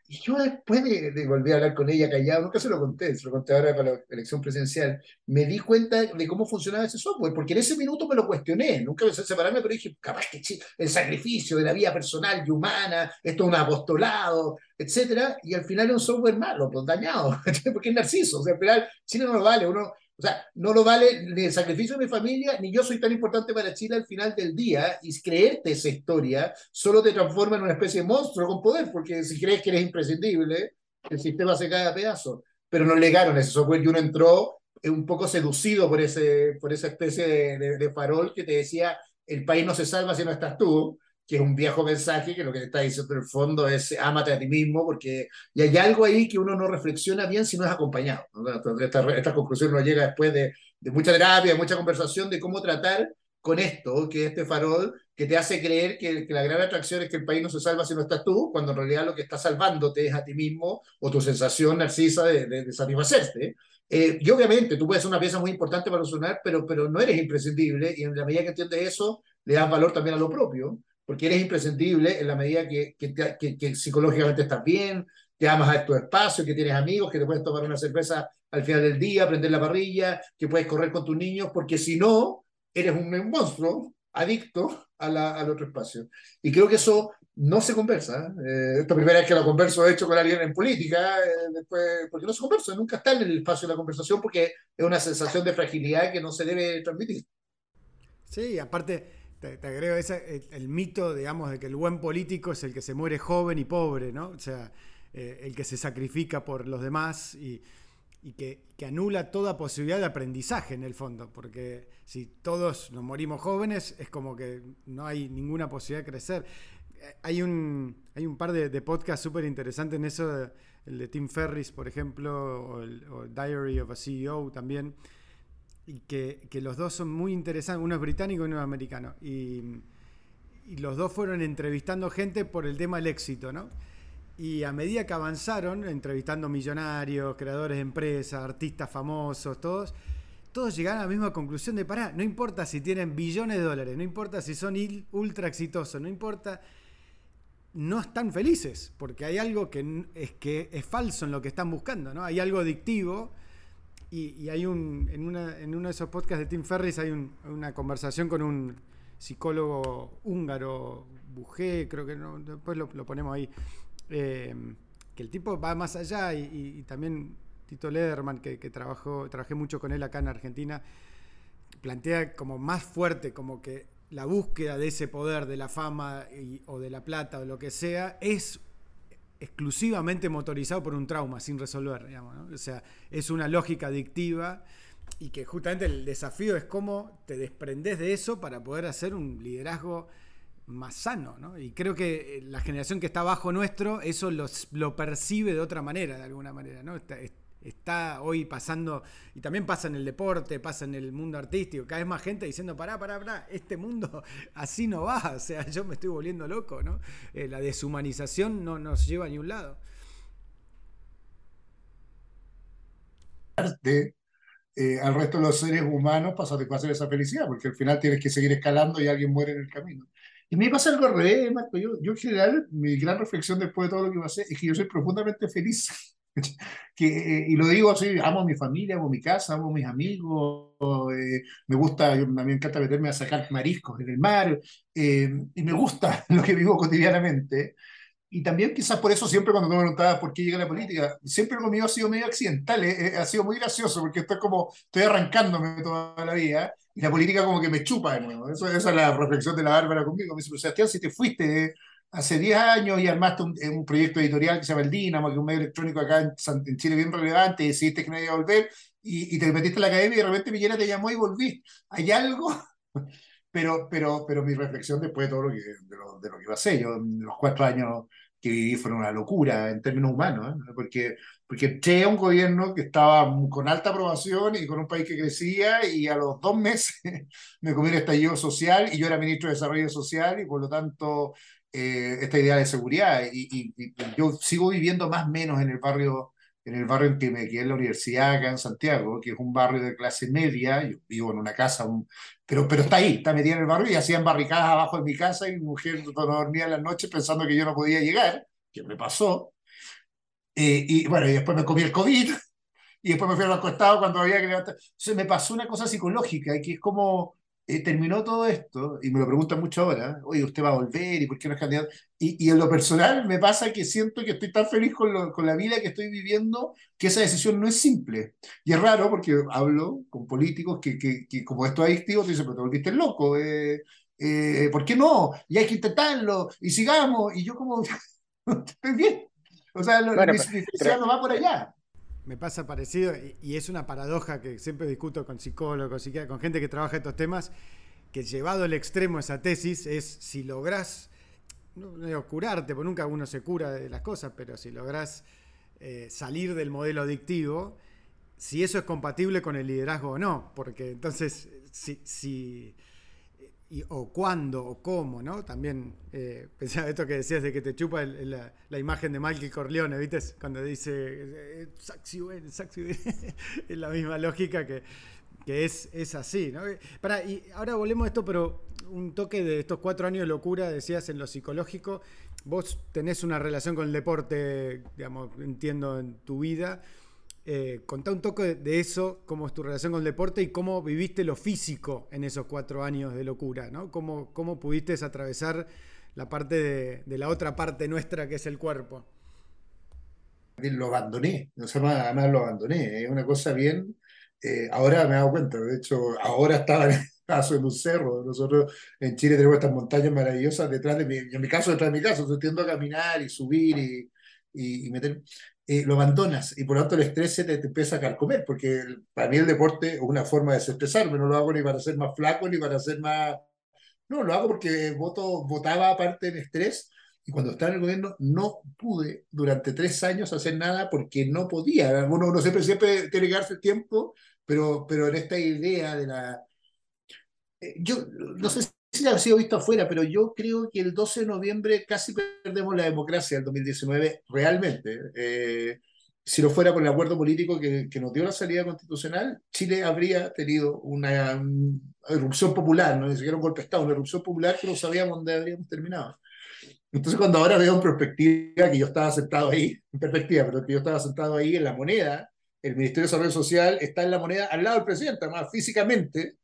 Y yo después de, volver a hablar con ella callado, nunca se lo conté, se lo conté ahora para la elección presidencial, me di cuenta de cómo funcionaba ese software, porque en ese minuto me lo cuestioné, nunca pensé separarme, pero dije, capaz que el sacrificio de la vida personal y humana, esto es un apostolado, etcétera, y al final es un software malo, pues, dañado, porque es narciso, o sea, al final Chile no lo vale, uno o sea, no lo vale ni el sacrificio de mi familia, ni yo soy tan importante para Chile al final del día. Y creerte esa historia solo te transforma en una especie de monstruo con poder, porque si crees que eres imprescindible, el sistema se cae a pedazos. Pero nos legaron ese software y uno entró un poco seducido por, ese, por esa especie de, de farol que te decía, el país no se salva si no estás tú que es un viejo mensaje que lo que te está diciendo en el fondo es ámate a ti mismo, porque y hay algo ahí que uno no reflexiona bien si no es acompañado. Esta, conclusión nos llega después de, de, mucha terapia, de mucha conversación de cómo tratar con esto, que este farol que te hace creer que, que, la gran atracción es que el país no se salva si no estás tú, cuando en realidad lo que está salvándote es a ti mismo o tu sensación narcisa de, de, de satisfacerte. Eh, y obviamente tú puedes ser una pieza muy importante para sonar, pero, pero no eres imprescindible y en la medida que entiendes eso, le das valor también a lo propio porque eres imprescindible en la medida que, que, que, psicológicamente estás bien, que amas a tu espacio, que tienes amigos, que te puedes tomar una cerveza al final del día, prender la parrilla, que puedes correr con tus niños, porque si no, eres un monstruo adicto a la, al otro espacio. Y creo que eso no se conversa. Eh, esta primera vez que lo converso, he hecho con alguien en política, eh, después, porque no se conversa, nunca está en el espacio de la conversación, porque es una sensación de fragilidad que no se debe transmitir. Sí, aparte te, agrego ese, el, mito, digamos, de que el buen político es el que se muere joven y pobre, ¿no? O sea, eh, el que se sacrifica por los demás y, que, anula toda posibilidad de aprendizaje en el fondo, porque si todos nos morimos jóvenes es como que no hay ninguna posibilidad de crecer. Hay un, hay un par de, podcasts súper interesantes en eso, el de Tim Ferris, por ejemplo, o el Diary of a CEO también, y que, que, los dos son muy interesantes, uno es británico y uno es americano. Y, y, los dos fueron entrevistando gente por el tema del éxito, ¿no? Y a medida que avanzaron, entrevistando millonarios, creadores de empresas, artistas famosos, todos, todos llegaron a la misma conclusión de, pará, no importa si tienen billones de dólares, no importa si son ultra exitosos, no importa, no están felices, porque hay algo que es, que es falso en lo que están buscando, ¿no? Hay algo adictivo y, hay un, en, una, en uno de esos podcasts de Tim Ferris hay una conversación con un psicólogo húngaro, Bujé, creo que no, después lo, ponemos ahí, eh, que el tipo va más allá y, también Tito Lederman, que, que, trabajó, trabajé mucho con él acá en Argentina, plantea como más fuerte, como que la búsqueda de ese poder, de la fama o de la plata o lo que sea, es exclusivamente motorizado por un trauma sin resolver, O sea, es una lógica adictiva y que justamente el desafío es cómo te desprendes de eso para poder hacer un liderazgo más sano, ¿no? Y creo que la generación que está abajo nuestro, eso lo percibe de otra manera, de alguna manera, ¿no? está hoy pasando, y también pasa en el deporte, pasa en el mundo artístico, cada vez más gente diciendo, pará, pará, pará, este mundo así no va, o sea, yo me estoy volviendo loco, ¿no? Eh, la deshumanización no nos lleva a ningún lado. eh, al resto de los seres humanos para satisfacer esa felicidad, porque al final tienes que seguir escalando y alguien muere en el camino. Y me pasa algo al revés, Marco. Yo, yo en general, mi gran reflexión después de todo lo que pasé es que yo soy profundamente feliz. que, eh, y lo digo así, amo a mi familia, amo mi casa, amo a mis amigos, eh, me gusta, a mí me encanta meterme a sacar mariscos en el mar, y me gusta lo que vivo cotidianamente. Y también quizás por eso siempre cuando me preguntabas por qué llegué a la política, siempre lo mío ha sido medio accidental, eh, eh, ha sido muy gracioso porque esto es como, estoy arrancándome toda la vida y la política como que me chupa de nuevo. Eso, esa es la reflexión de la Bárbara conmigo. Me dice, Sebastián, si te fuiste hace 10 años y armaste un, un, proyecto editorial que se llama El Dinamo, que es un medio electrónico acá en, Chile bien relevante, y decidiste que no iba a volver y, y, te metiste en la academia y de repente Villera te llamó y volviste. ¿Hay algo? pero, pero, pero mi reflexión después de todo lo que, de lo, de lo que ser yo los cuatro años que viví fueron una locura en términos humanos, ¿eh? porque, porque entré a un gobierno que estaba con alta aprobación y con un país que crecía y a los dos meses me comí el estallido social y yo era ministro de Desarrollo Social y por lo tanto eh, esta idea de seguridad y, y, yo sigo viviendo más o menos en el barrio en el barrio en que me quedé en la universidad acá en Santiago, que es un barrio de clase media, yo vivo en una casa, pero, pero está ahí, está metida en el barrio y hacían barricadas abajo de mi casa y mi mujer no dormía en la noche pensando que yo no podía llegar, que me pasó. Eh, y bueno, y después me comí el COVID y después me fui al acostado cuando había que levantar. Entonces me pasó una cosa psicológica, que es como eh, terminó todo esto, y me lo preguntan mucho ahora, oye, ¿usted va a volver? ¿Y por qué no es candidato? Y, y en lo personal me pasa que siento que estoy tan feliz con, lo, con, la vida que estoy viviendo que esa decisión no es simple. Y es raro porque hablo con políticos que, que, que como esto es adictivo, te dicen, pero te volviste loco, eh, eh, ¿por qué no? Y hay que intentarlo, y sigamos, y yo como, estoy bien. O sea, lo, bueno, mi, mi felicidad no va por allá me pasa parecido y, es una paradoja que siempre discuto con psicólogos, con gente que trabaja estos temas, que llevado al extremo esa tesis es si lográs, no digo curarte, porque nunca uno se cura de las cosas, pero si lográs eh, salir del modelo adictivo, si eso es compatible con el liderazgo o no, porque entonces si, si o cuándo o cómo, ¿no? También eh, pensaba esto que decías de que te chupa la, imagen de Michael Corleone, ¿viste? Cuando dice eh, es la misma lógica que, que es, es así, ¿no? Para, y ahora volvemos a esto, pero un toque de estos cuatro años de locura, decías en lo psicológico, vos tenés una relación con el deporte, digamos, entiendo, en tu vida. Eh, contá un toque de eso, cómo es tu relación con el deporte y cómo viviste lo físico en esos cuatro años de locura, ¿no? ¿Cómo, cómo pudiste atravesar la parte de, la otra parte nuestra que es el cuerpo? Lo abandoné, o sea, además lo abandoné, es una cosa bien, eh, ahora me he dado cuenta, de hecho, ahora estaba en, caso en un cerro. Nosotros en Chile tenemos estas montañas maravillosas detrás de mi, en mi caso, detrás de mi casa, tiendo a caminar y subir y, y, y meter. Eh, lo abandonas y por lo tanto el estrés te, te empieza a carcomer, porque para mí el deporte es una forma de desestresarme, no lo hago ni para ser más flaco ni para ser más... No, lo hago porque voto, votaba aparte en estrés y cuando estaba en el gobierno no pude durante tres años hacer nada porque no podía. Uno, uno siempre, siempre tiene que darse tiempo, pero, pero en esta idea de la... Eh, yo no sé si ha sido visto afuera, pero yo creo que el 12 de noviembre casi perdemos la democracia del 2019, realmente. Eh, si no fuera por el acuerdo político que, que, nos dio la salida constitucional, Chile habría tenido una, una erupción popular, no ni siquiera un golpe de Estado, una erupción popular que no sabíamos dónde habríamos terminado. Entonces, cuando ahora veo en perspectiva que yo estaba sentado ahí, en perspectiva, pero que yo estaba sentado ahí en la moneda, el Ministerio de Desarrollo Social está en la moneda al lado del presidente, además físicamente,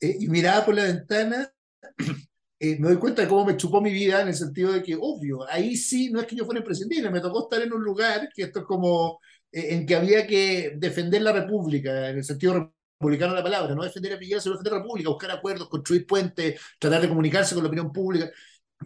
eh, y miraba por la ventana, eh, me doy cuenta de cómo me chupó mi vida en el sentido de que, obvio, ahí sí no es que yo fuera imprescindible, me tocó estar en un lugar que esto es como eh, en que había que defender la república, en el sentido republicano de la palabra, no defender a Piñera, sino defender la república, buscar acuerdos, construir puentes, tratar de comunicarse con la opinión pública.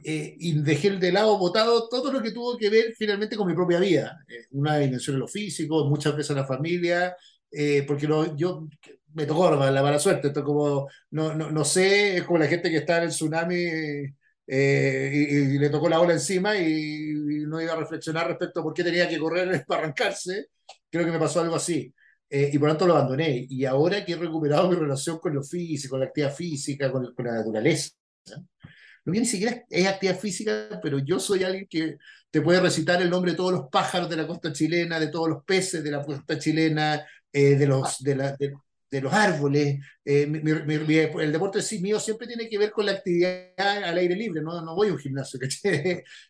Eh, y dejé de lado votado todo lo que tuvo que ver finalmente con mi propia vida. Eh, una dimensión en lo físico, muchas veces en la familia, eh, porque lo, yo me tocó la, la mala suerte. Esto como, no, no, no, sé, es como la gente que está en el tsunami eh, y, y, le tocó la ola encima y, no iba a reflexionar respecto a por qué tenía que correr para arrancarse. Creo que me pasó algo así. Eh, y por lo tanto lo abandoné. Y ahora que he recuperado mi relación con lo físico, con la actividad física, con, la naturaleza, no ni siquiera es actividad física, pero yo soy alguien que te puede recitar el nombre de todos los pájaros de la costa chilena, de todos los peces de la costa chilena, de, los, de, la, los árboles. Eh, el deporte sí mío siempre tiene que ver con la actividad al aire libre, no, no voy a un gimnasio,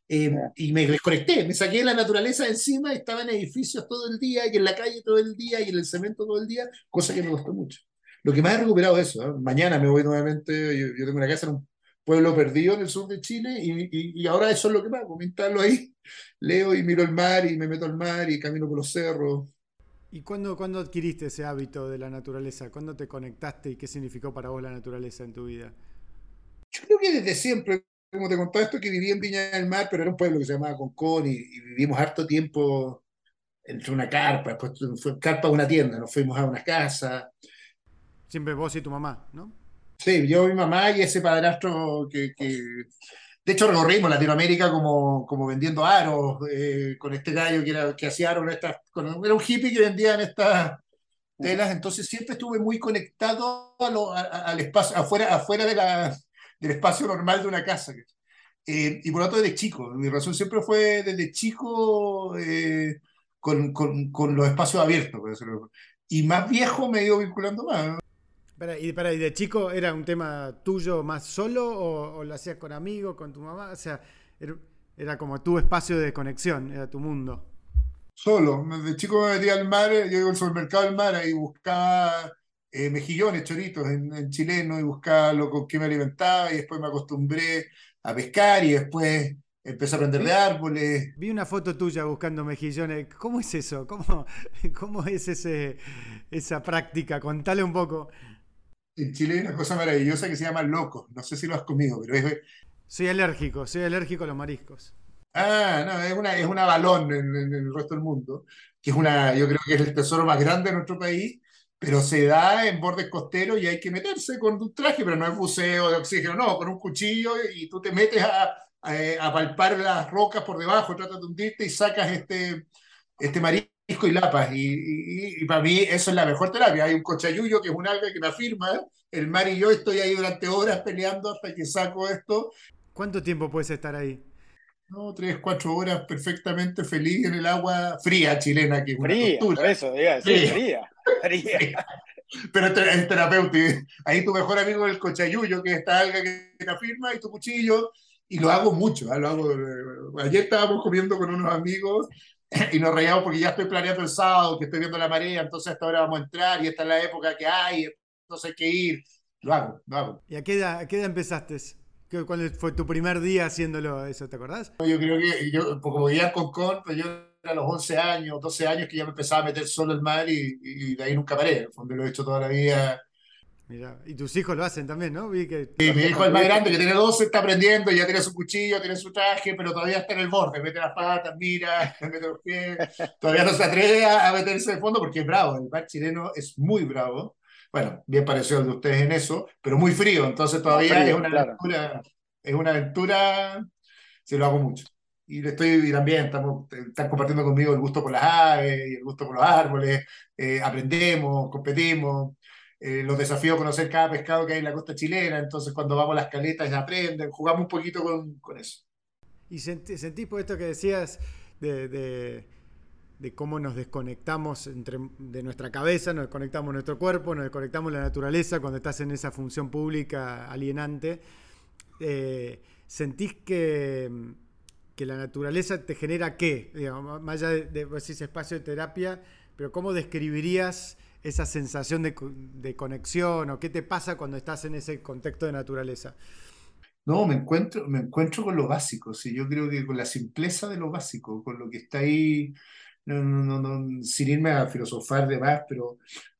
eh, y me desconecté, me saqué la naturaleza encima, estaba en edificios todo el día, y en la calle todo el día, y en el cemento todo el día, cosa que me gustó mucho. Lo que más he recuperado es eso, ¿eh? mañana me voy nuevamente, yo, tengo una casa en un pueblo perdido en el sur de Chile, y, y, ahora eso es lo que me instalo ahí, leo y miro el mar, y me meto al mar, y camino por los cerros, ¿Y cuándo, cuándo adquiriste ese hábito de la naturaleza? ¿Cuándo te conectaste y qué significó para vos la naturaleza en tu vida? Yo creo que desde siempre, como te contaba esto, que viví en Viña del Mar, pero era un pueblo que se llamaba Concón y, vivimos harto tiempo entre una carpa, después fue carpa a una tienda, nos fuimos a una casa. Siempre vos y tu mamá, ¿no? Sí, yo, mi mamá y ese padrastro que, que de hecho, recorrimos Latinoamérica como, como vendiendo aros, eh, con este gallo que, era, que hacía aros, estas, era un hippie que vendía en estas telas, entonces siempre estuve muy conectado al espacio, afuera, afuera de la, del espacio normal de una casa. Eh, y por lo tanto, desde chico, mi razón siempre fue desde chico eh, con, con, con, los espacios abiertos. Y más viejo me he ido vinculando más y, para, ¿y de chico era un tema tuyo más solo o, lo hacías con amigos, con tu mamá? O sea, era, como tu espacio de conexión, era tu mundo. Solo. De chico me metía al mar, yo iba al supermercado del mar y buscaba eh, mejillones, choritos en, chileno y buscaba lo con qué me alimentaba y después me acostumbré a pescar y después empecé a aprender de árboles. Vi una foto tuya buscando mejillones. ¿Cómo es eso? ¿Cómo, cómo es ese, esa práctica? Contale un poco en Chile hay una cosa maravillosa que se llama loco. No sé si lo has comido, pero es. Soy alérgico, soy alérgico a los mariscos. Ah, no, es una, es una balón en, el resto del mundo, que es una, yo creo que es el tesoro más grande de nuestro país, pero se da en bordes costeros y hay que meterse con un traje, pero no es buceo de oxígeno, no, con un cuchillo y tú te metes a, a, palpar las rocas por debajo, tratas de hundirte y sacas este, este marisco y lapas. Y, y, para mí eso es la mejor terapia. Hay un cochayuyo que es un alga que me afirma. El mar y yo estoy ahí durante horas peleando hasta que saco esto. ¿Cuánto tiempo puedes estar ahí? No, tres, cuatro horas perfectamente feliz en el agua fría chilena, que es una fría, eso, diga, fría. fría. Pero es terapéutico. Ahí tu mejor amigo es el cochayuyo, que es esta alga que te afirma, y tu cuchillo. Y lo hago mucho. ¿eh? Lo hago, eh, ayer estábamos comiendo con unos amigos y nos reíamos porque ya estoy planeando el sábado, que estoy viendo la marea, entonces hasta ahora vamos a entrar y esta es la época que hay, entonces hay que ir. Lo hago, lo hago. ¿Y a qué edad, a qué edad empezaste? ¿Cuál fue tu primer día haciéndolo eso? ¿Te acordás? Yo creo que yo, como vivía con Con, pues yo a los 11 años, 12 años que ya me empezaba a meter solo el mar y, y de ahí nunca paré. Donde lo he hecho toda la vida Mira, y tus hijos lo hacen también, ¿no? Vi que... Sí, mi hijo es más grande, que tiene 12, está aprendiendo, ya tiene su cuchillo, tiene su traje, pero todavía está en el borde, mete las patas, mira, mete los pies, todavía no se atreve a, meterse de fondo porque es bravo, el mar chileno es muy bravo, bueno, bien parecido al de ustedes en eso, pero muy frío, entonces todavía es una aventura, es una aventura, se lo hago mucho. Y le estoy y también, estamos, están compartiendo conmigo el gusto por las aves y el gusto por los árboles, eh, aprendemos, competimos, eh, los desafíos de conocer cada pescado que hay en la costa chilena, entonces cuando vamos a las caletas ya aprenden, jugamos un poquito con, con eso. ¿Y sentís, por esto que decías de, de, cómo nos desconectamos entre, de nuestra cabeza, nos desconectamos nuestro cuerpo, nos desconectamos la naturaleza cuando estás en esa función pública alienante? Eh, ¿Sentís que, que la naturaleza te genera qué? más allá de, de ese espacio de terapia, pero ¿cómo describirías esa sensación de, conexión o qué te pasa cuando estás en ese contexto de naturaleza? No, me encuentro, me encuentro con lo básico, sí, yo creo que con la simpleza de lo básico, con lo que está ahí, no, no, no, sin irme a filosofar de más, pero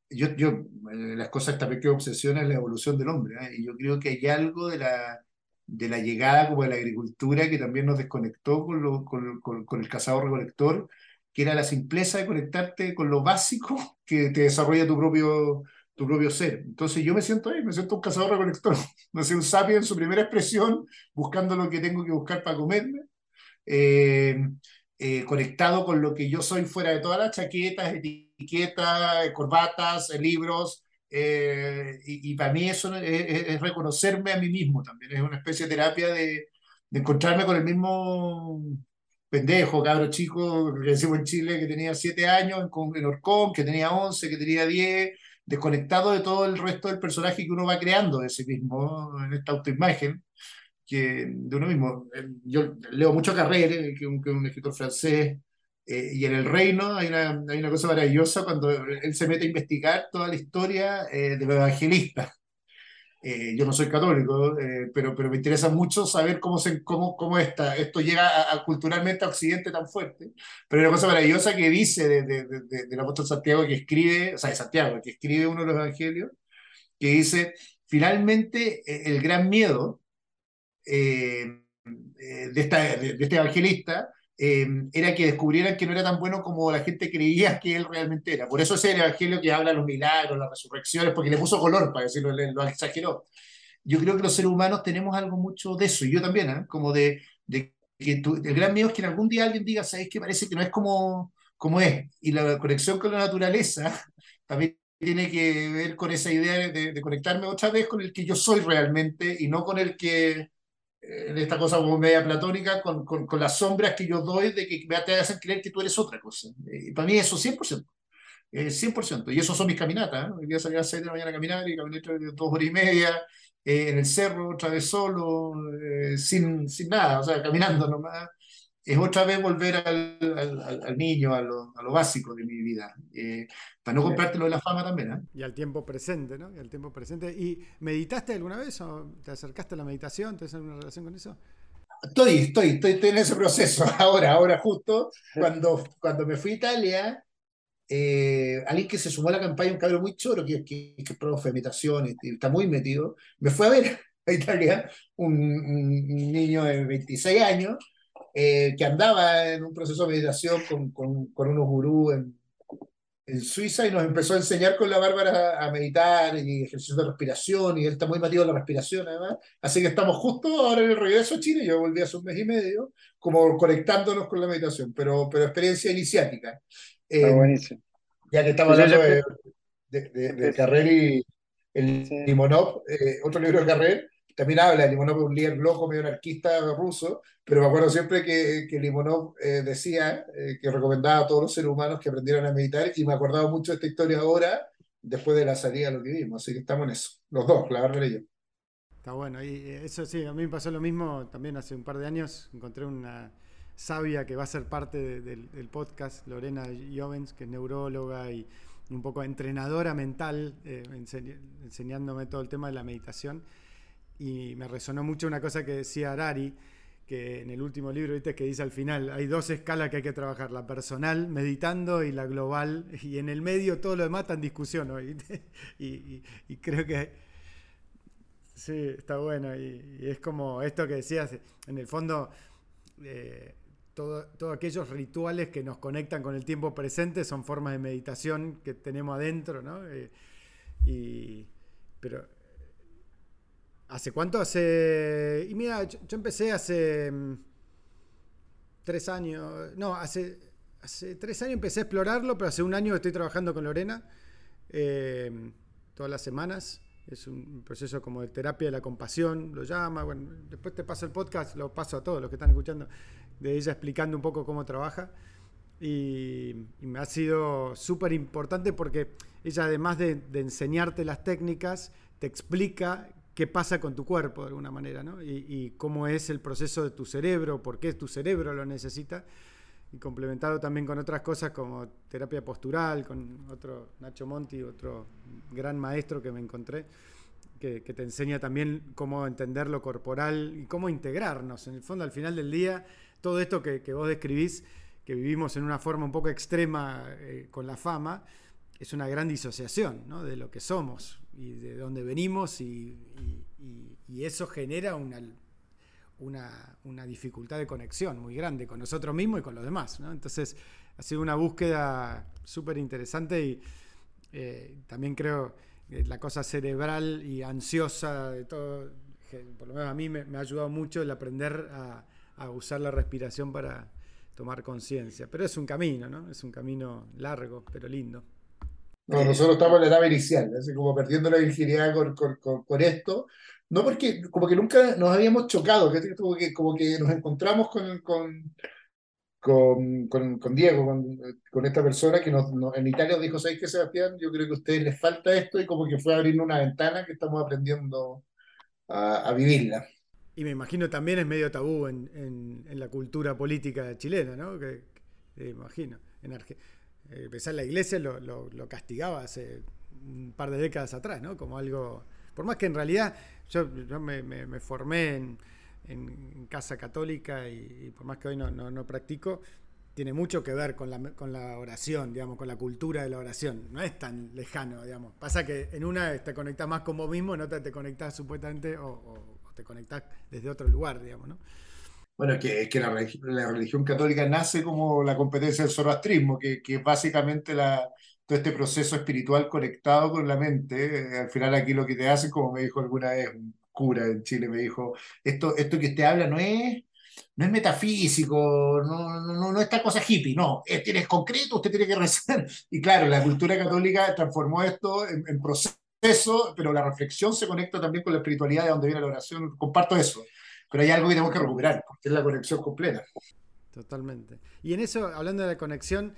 yo, yo eh, las cosas también que obsesiona es la evolución del hombre, ¿eh? y yo creo que hay algo de la, de la llegada como de la agricultura que también nos desconectó con, lo, con, con, con el cazador-recolector, que era la simpleza de conectarte con lo básico que te desarrolla tu propio, tu propio ser. Entonces yo me siento ahí, me siento un cazador recolector, no sé, un sapio en su primera expresión, buscando lo que tengo que buscar para comerme, eh, eh, conectado con lo que yo soy fuera de todas las chaquetas, etiquetas, corbatas, libros, eh, y, para mí eso es, reconocerme a mí mismo también, es una especie de terapia de, de encontrarme con el mismo pendejo, cabro chico, que decimos en Chile, que tenía 7 años en, en Orcón, que tenía 11, que tenía 10, desconectado de todo el resto del personaje que uno va creando de sí mismo en esta autoimagen que de uno mismo. Yo leo mucho Carrere, que es un, escritor francés, eh, y en El Reino hay una, hay una cosa maravillosa cuando él se mete a investigar toda la historia eh, de los evangelistas. Eh, yo no soy católico, pero, pero me interesa mucho saber cómo, se, cómo, cómo está, esto llega a, culturalmente a Occidente tan fuerte. Pero hay una cosa maravillosa que dice de, de, de, del apóstol Santiago que escribe, o sea, de Santiago, que escribe uno de los evangelios, que dice, finalmente el gran miedo de, esta, de, este evangelista Em, era que descubrieran que no era tan bueno como la gente creía que él realmente era. Por eso es el evangelio que habla de los milagros, las resurrecciones, porque le puso color, para decirlo, lo exageró. Yo creo que los seres humanos tenemos algo mucho de eso, y yo también, ¿eh? como de, de que el gran miedo es que algún día alguien diga, ¿sabes que Parece que no es como, como es. Y la conexión con la naturaleza también tiene que ver con esa idea de, de conectarme otra vez con el que yo soy realmente y no con el que en esta cosa como media platónica, con, con, con, las sombras que yo doy de que me te hacen creer que tú eres otra cosa. Y para mí eso 100%. Eh, 100%. Y eso son mis caminatas. ¿eh? Hoy día salí a las 6 de la mañana a caminar y caminé dos horas y media eh, en el cerro, otra vez solo, eh, sin, sin nada, o sea, caminando nomás es otra vez volver al, al, al niño, a lo, a lo, básico de mi vida, eh, para no comprarte lo de la fama también. ¿eh? Y al tiempo presente, ¿no? Y al tiempo presente. ¿Y meditaste alguna vez o te acercaste a la meditación? ¿Tienes alguna relación con eso? Estoy, estoy, estoy, estoy en ese proceso ahora, ahora justo, cuando, cuando me fui a Italia, eh, alguien que se sumó a la campaña, un cabrón muy choro, que, que, que profe de meditación, y, está muy metido, me fue a ver a Italia, un, un niño de 26 años, eh, que andaba en un proceso de meditación con, con, con unos gurús en, en, Suiza y nos empezó a enseñar con la Bárbara a, meditar y ejercicios de respiración y él está muy metido en la respiración además. Así que estamos justo ahora en el regreso a Chile, yo volví hace un mes y medio, como conectándonos con la meditación, pero, pero experiencia iniciática. Eh, buenísimo. Ya que estamos hablando de, de, de, de Carrer y el. Limonov, eh, otro libro de Carrer, también habla, Limonov es un líder loco, medio anarquista ruso, pero me acuerdo siempre que, que Limonov eh, decía eh, que recomendaba a todos los seres humanos que aprendieran a meditar, y me acordaba mucho de esta historia ahora, después de la salida de lo que vimos, así que estamos en eso, los dos, la verdad y yo. Está bueno, y eso sí, a mí me pasó lo mismo también hace un par de años, encontré una sabia que va a ser parte de, de, del podcast, Lorena Jovens, que es neuróloga y un poco entrenadora mental, eh, enseñ enseñándome todo el tema de la meditación y me resonó mucho una cosa que decía Arari, que en el último libro, viste, que dice al final, hay dos escalas que hay que trabajar, la personal, meditando, y la global, y en el medio todo lo demás está en discusión, ¿no? y, creo que sí, está bueno, y, es como esto que decías, en el fondo, eh, todos todo aquellos rituales que nos conectan con el tiempo presente son formas de meditación que tenemos adentro, ¿no? Eh, y, pero ¿Hace cuánto? Hace. Y mira, yo, empecé hace. Mm, tres años. No, hace, hace tres años empecé a explorarlo, pero hace un año estoy trabajando con Lorena. Eh, todas las semanas. Es un proceso como de terapia de la compasión, lo llama. Bueno, después te paso el podcast, lo paso a todos los que están escuchando, de ella explicando un poco cómo trabaja. Y, me ha sido súper importante porque ella, además de, de enseñarte las técnicas, te explica qué pasa con tu cuerpo de alguna manera, ¿no? Y, cómo es el proceso de tu cerebro, por qué tu cerebro lo necesita, y complementado también con otras cosas como terapia postural, con otro Nacho Monti, otro gran maestro que me encontré, que, te enseña también cómo entender lo corporal y cómo integrarnos. En el fondo, al final del día, todo esto que, que vos describís, que vivimos en una forma un poco extrema eh, con la fama, es una gran disociación ¿no? de lo que somos y de dónde venimos y, y, y eso genera una, una, una, dificultad de conexión muy grande con nosotros mismos y con los demás. ¿no? Entonces ha sido una búsqueda súper interesante y eh, también creo que la cosa cerebral y ansiosa de todo, por lo menos a mí me, me ha ayudado mucho el aprender a, a usar la respiración para tomar conciencia. Pero es un camino, ¿no? Es un camino largo, pero lindo. No, nosotros estamos en la etapa inicial, así como perdiendo la virginidad con, con, con, con, esto. No porque como que nunca nos habíamos chocado, como que, como que nos encontramos con, con, con, con, Diego, con, esta persona que en Italia nos dijo, ¿sabéis qué, Sebastián? Yo creo que a ustedes les falta esto y como que fue a abrir una ventana que estamos aprendiendo a, vivirla. Y me imagino también es medio tabú en, en, la cultura política chilena, ¿no? Que, imagino. En eh, la iglesia lo, lo, castigaba hace un par de décadas atrás, ¿no? Como algo... Por más que en realidad yo, me, formé en casa católica y, por más que hoy no, no, practico, tiene mucho que ver con la, con la oración, digamos, con la cultura de la oración. No es tan lejano, digamos. Pasa que en una te conectas más con vos mismo, en otra te conectas supuestamente o, te conectas desde otro lugar, digamos, ¿no? Bueno, que, es que la, la, religión católica nace como la competencia del zoroastrismo, que, que básicamente la, todo este proceso espiritual conectado con la mente. Al final aquí lo que te hace, como me dijo alguna vez cura en Chile me dijo, esto, esto que usted habla no es, no es metafísico, no, no, no, esta cosa hippie, no, es, es concreto, usted tiene que rezar. Y claro, la cultura católica transformó esto en, proceso, pero la reflexión se conecta también con la espiritualidad de donde viene la oración, comparto eso. Pero hay algo que tenemos que recuperar, porque es la conexión completa. Totalmente. Y en eso, hablando de la conexión,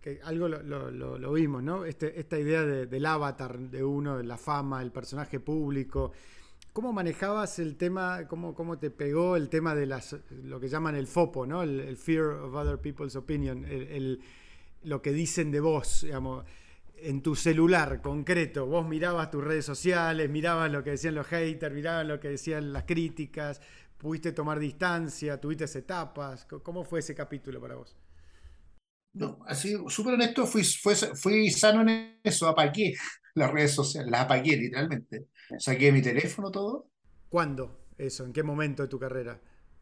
que algo lo, vimos, ¿no? Este, esta idea del avatar de uno, de la fama, el personaje público, ¿Cómo manejabas el tema, cómo, cómo te pegó el tema de las, lo que llaman el FOPO, ¿no? el, Fear of Other People's Opinion, el, lo que dicen de vos, digamos, en tu celular concreto? Vos mirabas tus redes sociales, mirabas lo que decían los haters, mirabas lo que decían las críticas, pudiste tomar distancia, tuviste etapas. ¿Cómo fue ese capítulo para vos? No, así, súper honesto, fui, fui sano en eso, apagué las redes sociales, las apagué literalmente. Saqué mi teléfono, todo. ¿Cuándo eso? ¿En qué momento de tu carrera?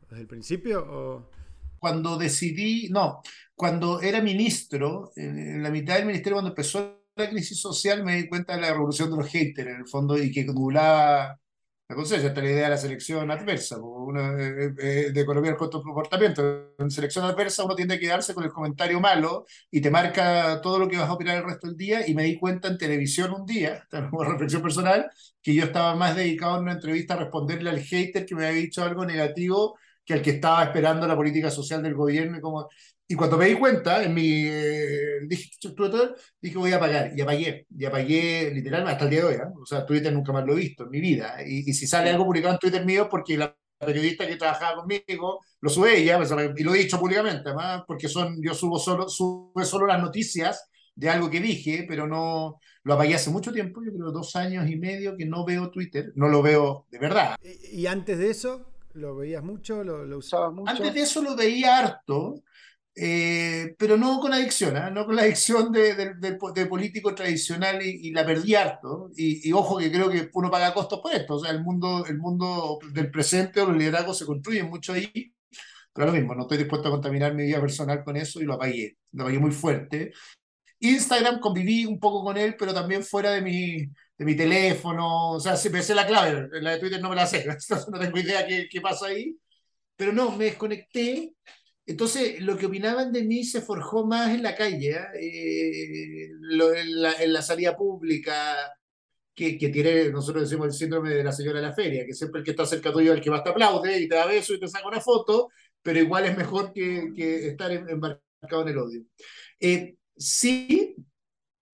¿Desde el principio o...? Cuando decidí, no, cuando era ministro, en, la mitad del ministerio, cuando empezó la crisis social, me di cuenta de la revolución de los haters, en el fondo, y que nublaba entonces, ya está la idea de la selección adversa, una, eh, eh, de economía del comportamiento. En selección adversa uno tiende a quedarse con el comentario malo y te marca todo lo que vas a opinar el resto del día. Y me di cuenta en televisión un día, como reflexión personal, que yo estaba más dedicado en una entrevista a responderle al hater que me había dicho algo negativo que al que estaba esperando la política social del gobierno. Y como, y cuando me di cuenta, en mi eh, dije, dije, voy a apagar. Y apagué. Y apagué literalmente hasta el día de hoy. ¿eh? O sea, Twitter nunca más lo he visto en mi vida. Y, y si sale algo publicado en Twitter mío, porque la periodista que trabajaba conmigo lo sube ella, pues, y lo he dicho públicamente, además, porque son, yo subo solo, sube solo las noticias de algo que dije, pero no lo apagué hace mucho tiempo, yo creo dos años y medio que no veo Twitter, no lo veo de verdad. ¿Y, antes de eso? ¿Lo veías mucho? ¿Lo, lo usabas mucho? Antes de eso lo veía harto, eh, pero no con adicción, ¿eh? no con la adicción de, de, político tradicional y, la perdí harto. Y, ojo que creo que uno paga costos por esto, o sea, el mundo, el mundo del presente o los liderazgos se construyen mucho ahí, pero lo mismo, no estoy dispuesto a contaminar mi vida personal con eso y lo apagué, lo apagué muy fuerte. Instagram conviví un poco con él, pero también fuera de mi, de mi teléfono, o sea, me sé la clave, la de Twitter no me la sé, no tengo idea qué, qué pasa ahí, pero no, me desconecté entonces, lo que opinaban de mí se forjó más en la calle, ¿ah? eh, en, la, salida pública, que, que, tiene, nosotros decimos el síndrome de la señora de la feria, que siempre el que está cerca tuyo es el que más te aplaude y te da beso y te saca una foto, pero igual es mejor que, que estar embarcado en el odio. Eh, sí,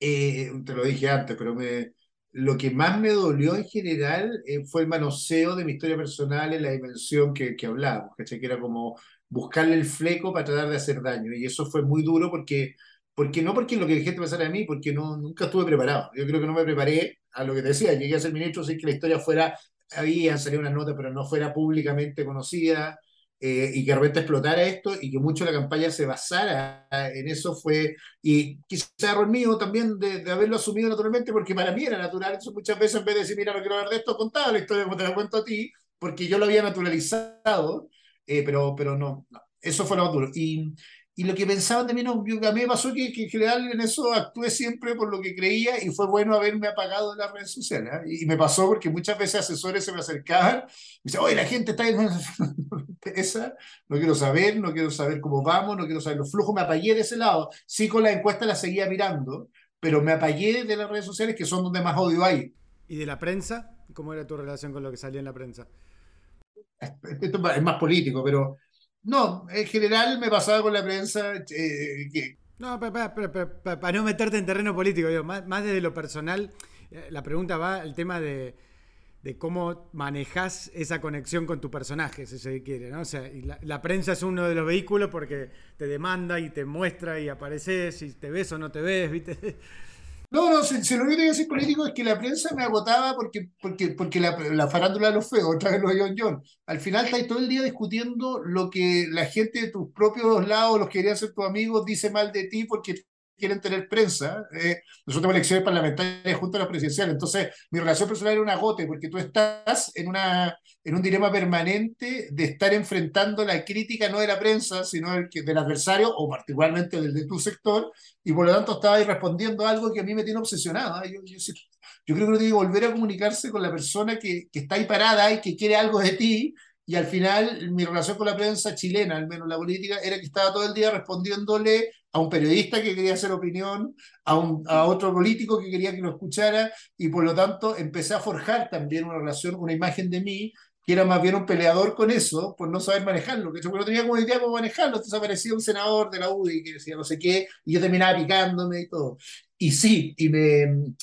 eh, te lo dije antes, pero me, lo que más me dolió en general fue el manoseo de mi historia personal en la dimensión que, que hablábamos, que era como buscarle el fleco para tratar de hacer daño. Y eso fue muy duro porque, porque no porque lo que gente pasara a mí, porque no, nunca estuve preparado. Yo creo que no me preparé a lo que te decía. Llegué a ser ministro sin que la historia fuera, había salido una nota, pero no fuera públicamente conocida. Eh, y que de repente explotara esto y que mucho la campaña se basara en eso fue, y quizá error mío también de, haberlo asumido naturalmente, porque para mí era natural, eso muchas veces en vez de decir, mira, no quiero hablar de esto, contaba la historia como te la cuento a ti, porque yo lo había naturalizado, eh, pero, pero no, eso fue lo más duro. Y, y lo que pensaban mí, no, a mí me pasó que, que, en general en eso actué siempre por lo que creía y fue bueno haberme apagado de las redes sociales. ¿eh? Y, me pasó porque muchas veces asesores se me acercaban y me oye, la gente está ahí, esa, no quiero saber, no quiero saber cómo vamos, no quiero saber los flujos, me apagué de ese lado. Sí, con la encuesta la seguía mirando, pero me apagué de las redes sociales que son donde más odio hay. ¿Y de la prensa? ¿Cómo era tu relación con lo que salía en la prensa? esto es más político, pero no, en general me pasaba con la prensa que... No, para no meterte en terreno político, más, más desde lo personal, la pregunta va al tema de cómo manejas esa conexión con tu personaje, si se quiere, ¿no? O sea, la, prensa es uno de los vehículos porque te demanda y te muestra y apareces, si te ves o no te ves, ¿viste? No, no, si, lo que tengo que decir político es que la prensa me agotaba porque, porque, porque la, la farándula de los feos, otra vez lo John John. Al final estáis todo el día discutiendo lo que la gente de tus propios lados, los que querían ser tus amigos, dice mal de ti porque quieren tener prensa. Eh, nosotros tenemos elecciones parlamentarias junto a la presidencial, entonces mi relación personal era un agote, porque tú estás en, una, en un dilema permanente de estar enfrentando la crítica no de la prensa, sino del, del adversario, o particularmente del de tu sector, y por lo tanto estaba ahí respondiendo algo que a mí me tiene obsesionada. Yo, yo, yo creo que uno tiene que volver a comunicarse con la persona que, que está ahí parada y que quiere algo de ti, y al final mi relación con la prensa chilena, al menos la política, era que estaba todo el día respondiéndole a un periodista que quería hacer opinión, a, a otro político que quería que lo escuchara, y por lo tanto empecé a forjar también una relación, una imagen de mí, que era más bien un peleador con eso, por no saber manejarlo, que yo no tenía como idea cómo manejarlo, entonces aparecía un senador de la UDI que decía no sé qué, y yo terminaba picándome y todo. Y sí, y me,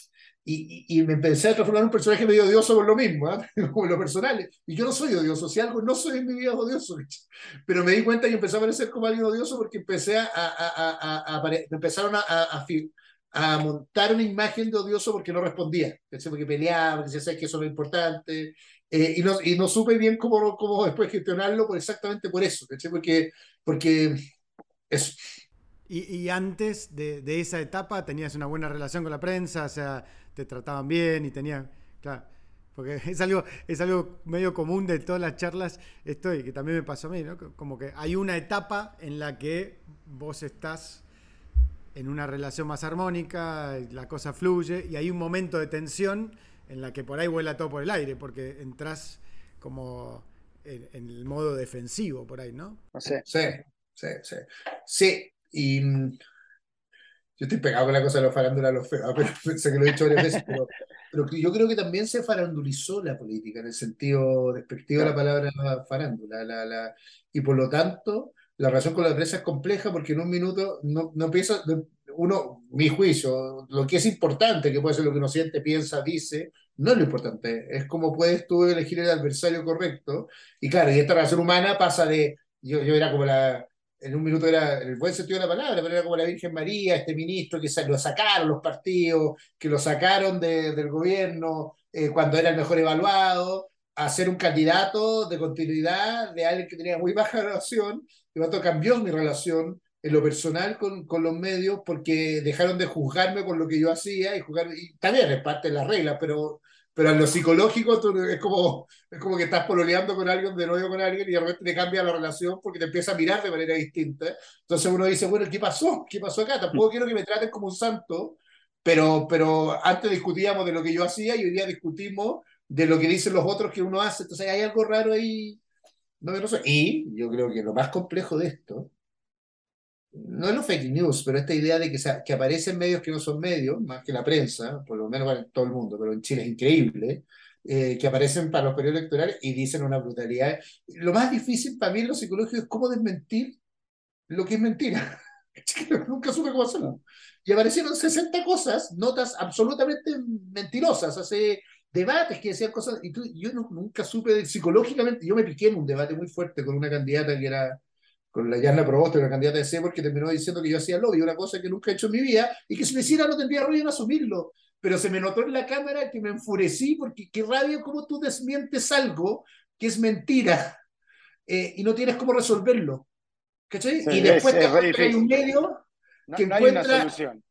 y, y, me empecé a transformar en un personaje medio odioso por lo mismo, ¿eh? como lo personal. Y yo no soy odioso, si algo no soy en mi vida odioso. Pero me di cuenta y empecé a parecer como alguien odioso porque empecé a, a, a, a empezaron a, montar una imagen de odioso porque no respondía, porque peleaba, porque decía que eso no es importante. Eh, y, no, y no supe bien cómo, cómo después gestionarlo por exactamente por eso, porque, porque eso. Y, y, antes de, de, esa etapa tenías una buena relación con la prensa, o sea, te trataban bien y tenían, claro, porque es algo, es algo medio común de todas las charlas, esto y que también me pasó a mí, ¿no? Como que hay una etapa en la que vos estás en una relación más armónica, la cosa fluye, y hay un momento de tensión en la que por ahí vuela todo por el aire, porque entras como en, el modo defensivo por ahí, ¿no? Sí, sí, sí. Sí, sí. y yo estoy pegado con la cosa de los farándulas, los feos, pero sé que lo he dicho varias veces, pero, pero yo creo que también se farandulizó la política, en el sentido despectivo de la palabra farándula. La, la, y por lo tanto, la relación con la prensa es compleja porque en un minuto no, no piensa, uno, mi juicio, lo que es importante, que puede ser lo que uno siente, piensa, dice, no es lo importante, es cómo puedes tú elegir el adversario correcto. Y claro, y esta relación humana pasa de, yo, yo era como la, en un minuto era, en el buen sentido de la palabra, pero era como la Virgen María, este ministro que lo sacaron los partidos, que lo sacaron de, del gobierno eh, cuando era el mejor evaluado, a ser un candidato de continuidad de alguien que tenía muy baja relación. Y tanto cambió mi relación en lo personal con, con los medios porque dejaron de juzgarme por lo que yo hacía y jugar, y también es parte de las reglas, pero pero en lo psicológico es, como, es como que estás pololeando con alguien, de nuevo con alguien, y de repente te cambia la relación porque te empieza a mirar de manera distinta. Entonces uno dice, bueno, ¿qué pasó? ¿Qué pasó acá? Tampoco quiero que me traten como un santo, pero, pero antes discutíamos de lo que yo hacía y hoy día discutimos de lo que dicen los otros que uno hace. Entonces hay algo raro ahí. No, no sé. Y yo creo que lo más complejo de esto no los fake news, pero esta idea de que, que aparecen medios que no son medios, más que la prensa, por lo menos en todo el mundo, pero en Chile es increíble, eh, que aparecen para los periodos electorales y dicen una brutalidad. Lo más difícil para mí en lo psicológico es cómo desmentir lo que es mentira. Nunca supe cómo hacerlo. Y aparecieron 60 cosas, notas absolutamente mentirosas, hace debates que decían cosas, y yo nunca supe psicológicamente, yo me piqué en un debate muy fuerte con una candidata que era con la Yarna Proboste, la candidata de C, porque terminó diciendo que yo hacía lobby, una cosa que nunca he hecho en mi vida, y que si lo hiciera no tendría ruido en asumirlo. Pero se me notó en la cámara que me enfurecí, porque qué rabia cómo tú desmientes algo que es mentira eh, y no tienes cómo resolverlo. ¿Cachai? y después te hay un medio que no, encuentra... hay una solución.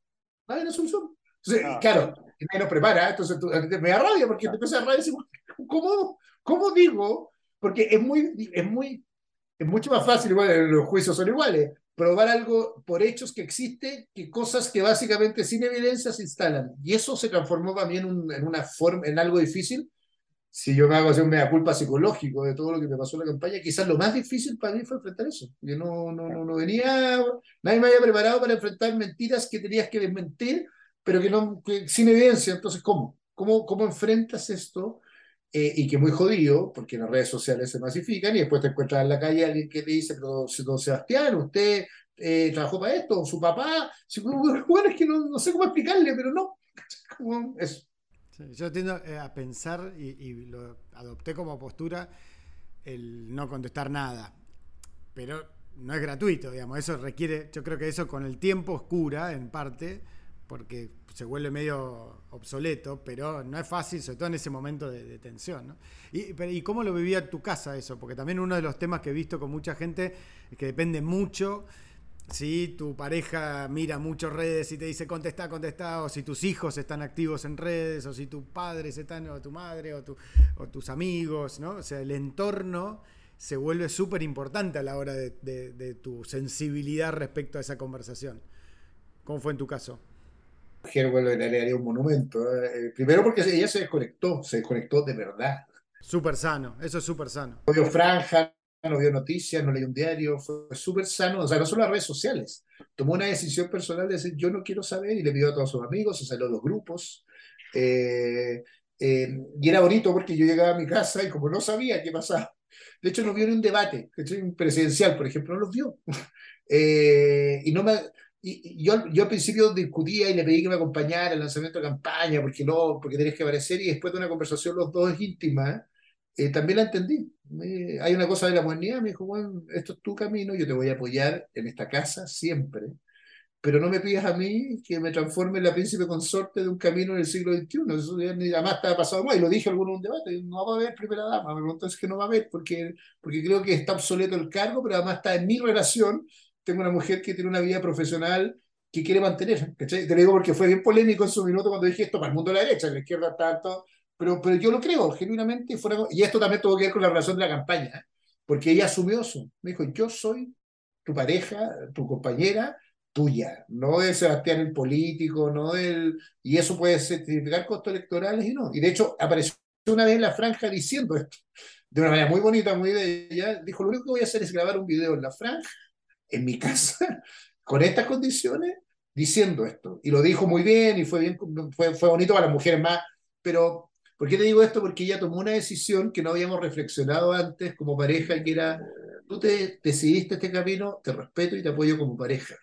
No hay una solución. Entonces, claro, nadie nos prepara, entonces tú, me da rabia porque te empieza a rabia y ¿cómo, ¿cómo digo? Porque es muy, es muy es mucho más fácil, igual los juicios son iguales, probar algo por hechos que existe que cosas que básicamente sin evidencia se instalan. Y eso se transformó para mí en, en una forma, en algo difícil. Si yo me hago hacer un mea culpa psicológico de todo lo que me pasó en la campaña, quizás lo más difícil para mí fue enfrentar eso. Yo no, no, no, no venía, nadie me había preparado para enfrentar mentiras que tenías que desmentir, pero que no, sin evidencia. Entonces, ¿cómo? ¿Cómo, cómo enfrentas esto? Eh, y que muy jodido, porque las redes sociales se masifican y después te encuentras en la calle alguien que te dice, pero don Sebastián, usted eh, trabajó para esto, su papá, bueno, es que no, sé cómo explicarle, pero no, yo tiendo eh, a pensar y, y, lo adopté como postura el no contestar nada, pero no es gratuito, digamos, eso requiere, yo creo que eso con el tiempo oscura en parte, porque se vuelve medio obsoleto, pero no es fácil, sobre todo en ese momento de, tensión. ¿no? Y, ¿Y cómo lo vivía tu casa eso? Porque también uno de los temas que he visto con mucha gente es que depende mucho si tu pareja mira mucho redes y te dice contesta, contesta, o si tus hijos están activos en redes, o si tus padres están, o tu madre, o, tu, tus amigos, ¿no? O sea, el entorno se vuelve súper importante a la hora de, tu sensibilidad respecto a esa conversación. ¿Cómo fue en tu caso? Mujer, bueno, le haría un monumento. ¿eh? primero porque ella se desconectó, se desconectó de verdad. Súper sano, eso es súper sano. No vio franja, no vio noticias, no leyó un diario, fue súper sano, o sea, no solo las redes sociales. Tomó una decisión personal de decir, yo no quiero saber, y le pidió a todos sus amigos, se salió de los grupos. Eh, eh, y era bonito porque yo llegaba a mi casa y como no sabía qué pasaba, de hecho, no vio ni un debate presidencial, por ejemplo, no los vio. Eh, y no me, y, yo, yo al principio discutía y le pedí que me acompañara el lanzamiento de campaña, porque no, porque tenés que aparecer, y después de una conversación los dos íntima, eh, también la entendí. hay una cosa de la modernidad, me dijo, bueno, esto es tu camino, yo te voy a apoyar en esta casa siempre pero no me pidas a mí que me transforme en la príncipe consorte de un camino en el siglo XXI. Eso ya ni además está pasado más, y lo dije en un debate, no va a haber primera dama, me pregunto es que no va a haber, porque, porque creo que está obsoleto el cargo, pero además está en mi relación, tengo una mujer que tiene una vida profesional que quiere mantener, Te lo digo porque fue bien polémico en su minuto cuando dije esto para el mundo de la derecha, en la izquierda tanto, pero, pero yo lo creo, genuinamente, fuera, y esto también tuvo que ver con la relación de la campaña, porque ella asumió eso, me dijo, yo soy tu pareja, tu compañera, tuya, no de Sebastián el político, no del... Y eso puede significar costos electorales y no. Y de hecho apareció una vez en la franja diciendo esto, de una manera muy bonita, muy bella, dijo, lo único que voy a hacer es grabar un video en la franja, en mi casa, con estas condiciones, diciendo esto. Y lo dijo muy bien y fue, bien, fue, fue bonito para las mujeres más, pero ¿por qué te digo esto? Porque ella tomó una decisión que no habíamos reflexionado antes como pareja, que era, tú te decidiste este camino, te respeto y te apoyo como pareja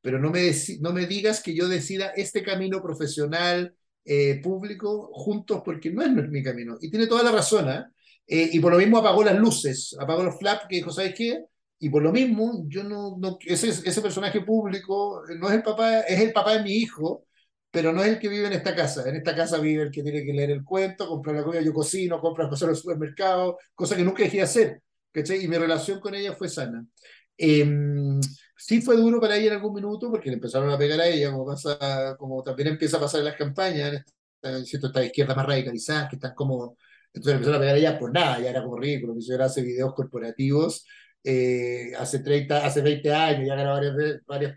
pero no me, no me digas que yo decida este camino profesional, eh, público, juntos, porque no es, mi camino. Y tiene toda la razón, ¿eh? ¿eh? y por lo mismo apagó las luces, apagó los flaps, que dijo, ¿sabes qué? Y por lo mismo, yo no, no ese, ese personaje público no es el papá, es el papá de mi hijo, pero no es el que vive en esta casa. En esta casa vive el que tiene que leer el cuento, comprar la comida, yo cocino, compro cosas en el supermercado, cosa que nunca dejé de hacer. Y mi relación con ella fue sana. Eh, Sí fue duro para ella en algún minuto porque le empezaron a pegar a ella, como, pasa, como también empieza a pasar en las campañas, en esta, izquierda más radicalizadas, que están como... Entonces empezaron a pegar a ella por nada, ya era como ridículo. Mi señora hace videos corporativos eh, hace, 30, hace 20 años, ya ganó varios, varios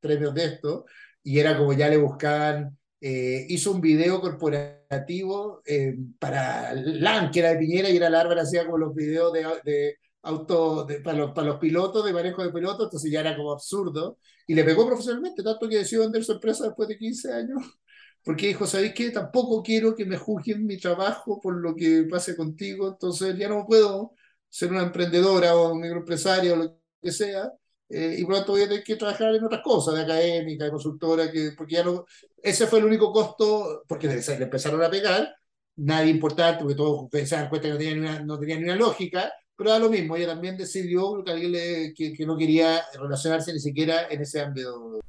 premios de esto, y era como ya le buscaban... Eh, hizo un video corporativo eh, para LAN, que era de Piñera, y era Larva, hacía como los videos de, de auto para, los, para los pilotos, de manejo de pilotos, entonces ya era como absurdo. Y le pegó profesionalmente, tanto que decidió vender su empresa después de 15 años, porque dijo, ¿sabéis qué? Tampoco quiero que me juzguen mi trabajo por lo que pase contigo, entonces ya no puedo ser una emprendedora o un microempresario o lo que sea, eh, y por lo tanto voy a tener que trabajar en otras cosas, de académica, de consultora, que, porque ya no, ese fue el único costo, porque le, le empezaron a pegar, nadie importante, porque todos se dan cuenta que no tenía, ni una, no tenía ni lógica, pero da lo mismo, ella también decidió que, le, no quería relacionarse ni siquiera en ese ámbito.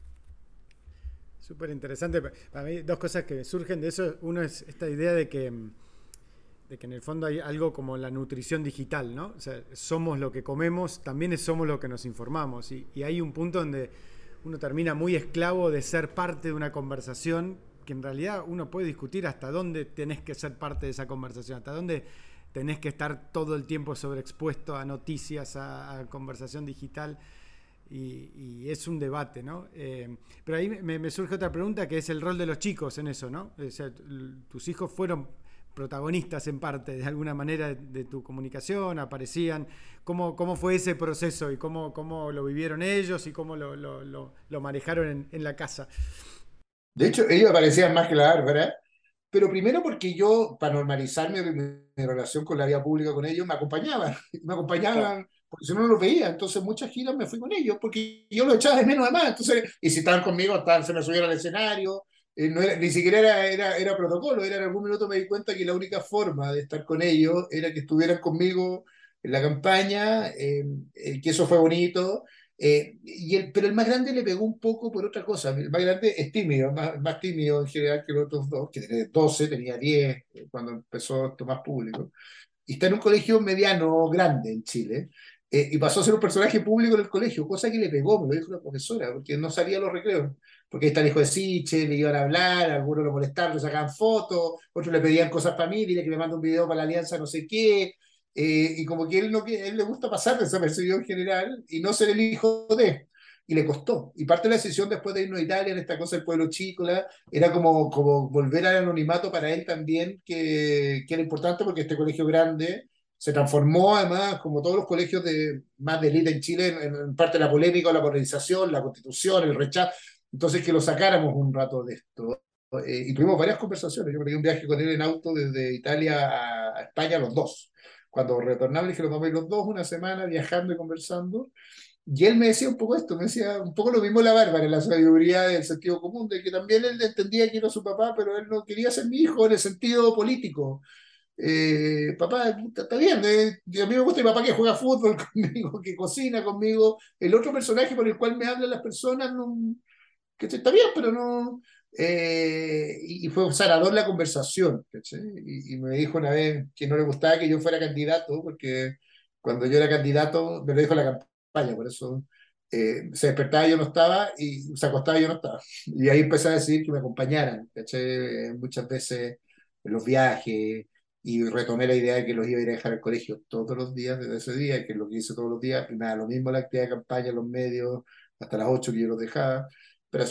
Súper interesante. Para mí, dos cosas que surgen de eso. Uno es esta idea de que, que en el fondo hay algo como la nutrición digital, ¿no? O sea, somos lo que comemos, también somos lo que nos informamos. Y, hay un punto donde uno termina muy esclavo de ser parte de una conversación que en realidad uno puede discutir hasta dónde tenés que ser parte de esa conversación, hasta dónde tenés que estar todo el tiempo sobreexpuesto a noticias, a, conversación digital. Y, es un debate, ¿no? Eh, pero ahí me, surge otra pregunta que es el rol de los chicos en eso, ¿no? O sea, tus hijos fueron protagonistas en parte, de alguna manera, de, tu comunicación, aparecían. ¿Cómo, ¿Cómo fue ese proceso y cómo, cómo lo vivieron ellos y cómo lo, lo, lo, manejaron en, en, la casa? De hecho, ellos aparecían más que la Bárbara, pero primero porque yo, para normalizar mi, mi, relación con la vida pública con ellos, me acompañaban, me acompañaban, porque si no, no los veía, entonces muchas giras me fui con ellos, porque yo lo echaba de menos además, entonces, y si estaban conmigo, estaban, se me subieron al escenario, eh, no era, ni siquiera era, era, era, protocolo, era en algún minuto me di cuenta que la única forma de estar con ellos era que estuvieran conmigo en la campaña, eh, eh, que eso fue bonito, eh, y el, pero el más grande le pegó un poco por otra cosa. El más grande es tímido, más, más tímido en general que los otros dos, que tenía 12, tenía 10 cuando empezó esto más público. Y está en un colegio mediano, grande en Chile. Eh, y pasó a ser un personaje público en el colegio, cosa que le pegó, me lo dijo la profesora, porque no salía a los recreos. Porque ahí está el hijo de Siche, le iban a hablar, algunos lo molestaban, le sacaban fotos, otros le pedían cosas para mí, dile que me mande un video para la alianza, no sé qué. Eh, y como que él, no, él le gusta pasar desapercibido en general y no ser el hijo de. Y le costó. Y parte de la decisión después de irnos a Italia, en esta cosa del pueblo chico, era como, como volver al anonimato para él también, que, que era importante porque este colegio grande se transformó además, como todos los colegios de, más de élite en Chile, en, en, parte de la polémica, la polarización, la constitución, el rechazo. Entonces, que lo sacáramos un rato de esto. Eh, y tuvimos varias conversaciones. Yo pegué un viaje con él en auto desde Italia a, España, los dos cuando retornamos, dije, los vamos a ir los dos una semana viajando y conversando. Y él me decía un poco esto, me decía un poco lo mismo la Bárbara, la sabiduría del sentido común, de que también él entendía que era su papá, pero él no quería ser mi hijo en el sentido político. Eh, papá, está bien, eh, a mí me gusta mi papá que juega fútbol conmigo, que cocina conmigo. El otro personaje por el cual me hablan las personas, no, que está bien, pero no, eh, y, fue sanador la conversación. Y, y, me dijo una vez que no le gustaba que yo fuera candidato, porque cuando yo era candidato, me lo dijo la campaña, por eso eh, se despertaba y yo no estaba, y se acostaba y yo no estaba. Y ahí empecé a decir que me acompañaran, muchas veces en los viajes, y retomé la idea de que los iba a ir a dejar al colegio todos los días desde ese día, que es lo que hice todos los días, y nada, lo mismo la actividad de campaña, los medios, hasta las 8 que yo los dejaba, pero,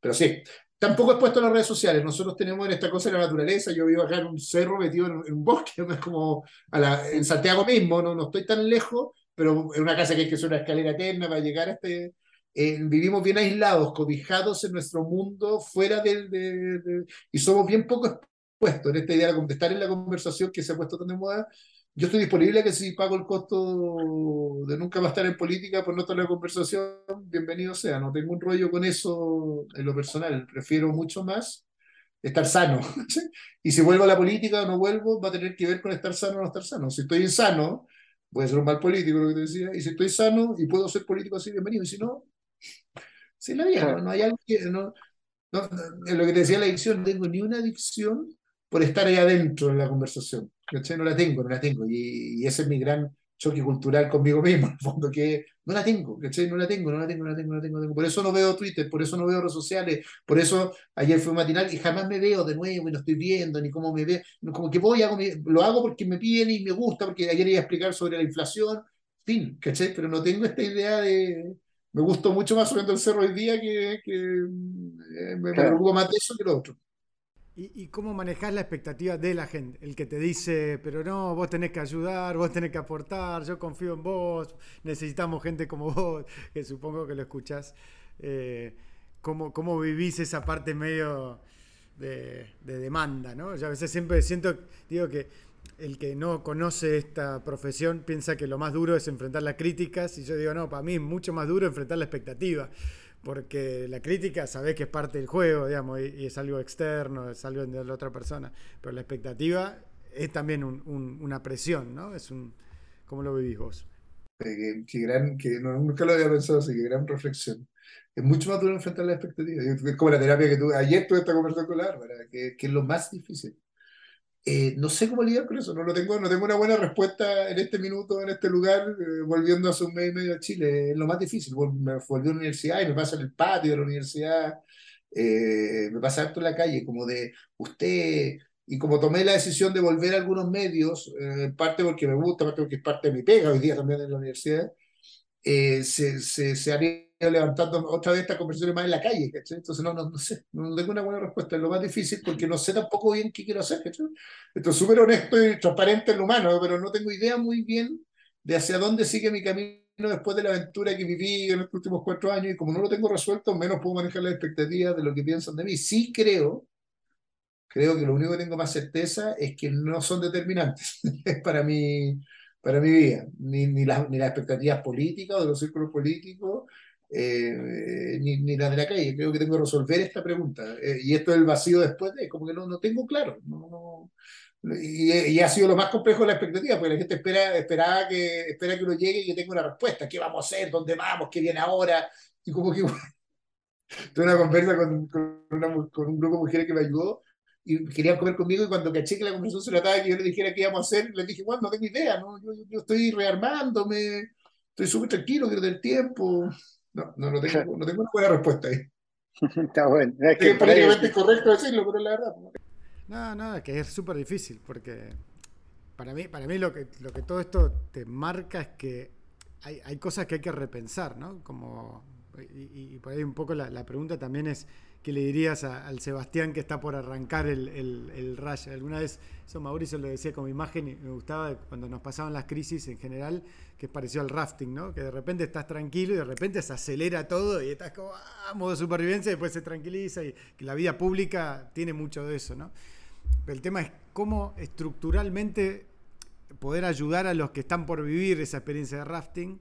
pero sí, Tampoco es puesto en las redes sociales. Nosotros tenemos en esta cosa la naturaleza. Yo vivo acá en un cerro metido en, un bosque, es como a la, en Santiago mismo, no, no estoy tan lejos, pero en una casa que hay que hacer una escalera eterna para llegar a este. Eh, vivimos bien aislados, cobijados en nuestro mundo, fuera del. De, de, y somos bien poco expuestos en esta idea de estar en la conversación que se ha puesto tan de moda yo estoy disponible a que si pago el costo de nunca más estar en política por no estar en la conversación, bienvenido sea. No tengo un rollo con eso en lo personal. Prefiero mucho más estar sano. y si vuelvo a la política o no vuelvo, va a tener que ver con estar sano o no estar sano. Si estoy insano, voy a ser un mal político, lo que te decía. Y si estoy sano y puedo ser político así, bienvenido. Y si no, si la vida, no, no hay algo que. No, lo que te decía la adicción, no tengo ni una adicción por estar ahí adentro en la conversación. No la tengo, no la tengo. Y, y, ese es mi gran choque cultural conmigo mismo, en el fondo, que no la tengo, ¿cachai? No la tengo, no la tengo, no la tengo, no la tengo, no la tengo. Por eso no veo Twitter, por eso no veo redes sociales, por eso ayer fue matinal y jamás me veo de nuevo y no estoy viendo ni cómo me veo. Como que voy, hago mi, lo hago porque me piden y me gusta, porque ayer iba a explicar sobre la inflación, fin, ¿cachai? Pero no tengo esta idea de... Me gustó mucho más subiendo el cerro hoy día que, que eh, me, claro. me preocupo más de eso que lo otro. ¿Y, ¿Y, cómo manejás la expectativa de la gente? El que te dice, pero no, vos tenés que ayudar, vos tenés que aportar, yo confío en vos, necesitamos gente como vos, que supongo que lo escuchás. Eh, ¿cómo, ¿Cómo vivís esa parte medio de, de, demanda? ¿no? Yo a veces siempre siento, digo que el que no conoce esta profesión piensa que lo más duro es enfrentar las críticas y yo digo, no, para mí es mucho más duro enfrentar la expectativa porque la crítica sabés que es parte del juego, digamos, y, y, es algo externo, es algo de la otra persona, pero la expectativa es también un, un, una presión, ¿no? Es un, ¿Cómo lo vivís vos? Eh, que, gran, que no, nunca lo había pensado así, que gran reflexión. Es mucho más duro enfrentar la expectativa. Es como la terapia que tuve. Ayer tuve esta conversación con la que, que es lo más difícil. Eh, no sé cómo lidiar con eso, no, lo tengo, no tengo una buena respuesta en este minuto, en este lugar, eh, volviendo hace un mes y medio a Chile. Es lo más difícil. Me volví a la universidad y me pasa en el patio de la universidad, eh, me pasa harto en la calle, como de usted, y como tomé la decisión de volver a algunos medios, en parte porque me gusta, parte porque es parte de mi pega hoy día también en la universidad, se, se, se han levantando otra vez estas conversaciones más en la calle. Entonces no, no, no sé, no tengo una buena respuesta, es lo más difícil porque no sé tampoco bien qué quiero hacer. Esto es súper honesto y transparente en lo humano, pero no tengo idea muy bien de hacia dónde sigue mi camino después de la aventura que viví en los últimos cuatro años y como no lo tengo resuelto, menos puedo manejar las expectativas de lo que piensan de mí. Sí creo, creo que lo único que tengo más certeza es que no son determinantes para mi, para mi vida, ni, ni, las, ni las expectativas políticas o de los círculos políticos, eh, ni, ni las de la calle. Creo que tengo que resolver esta pregunta. Eh, y esto es el vacío después de, como que no, no tengo claro. No, no, y, y, ha sido lo más complejo de la expectativa, porque la gente espera, esperaba que, espera que uno llegue y que tenga una respuesta. ¿Qué vamos a hacer? ¿Dónde vamos? ¿Qué viene ahora? Y como que tuve una conversa con, con, una, con, un grupo de mujeres que me ayudó y querían comer conmigo y cuando caché que la conversación se trataba que yo le dijera qué íbamos a hacer, les dije, bueno, no tengo idea, ¿no? yo, yo estoy rearmándome, estoy súper tranquilo, quiero tener tiempo. No, no, no, tengo, no tengo una buena respuesta ahí. Está bueno. Es que es políticamente correcto decirlo, pero la verdad. No, no, es que es súper difícil, porque para mí, para mí lo, que, lo que todo esto te marca es que hay, hay cosas que hay que repensar, ¿no? Como, y, y por ahí un poco la, la pregunta también es ¿Qué le dirías a, al Sebastián que está por arrancar el, el, el? Alguna vez, eso Mauricio lo decía como imagen y me gustaba cuando nos pasaban las crisis en general, que es parecido al rafting, ¿no? Que de repente estás tranquilo y de repente se acelera todo y estás como, ah, modo supervivencia y después se tranquiliza y que la vida pública tiene mucho de eso, ¿no? Pero el tema es cómo estructuralmente poder ayudar a los que están por vivir esa experiencia de rafting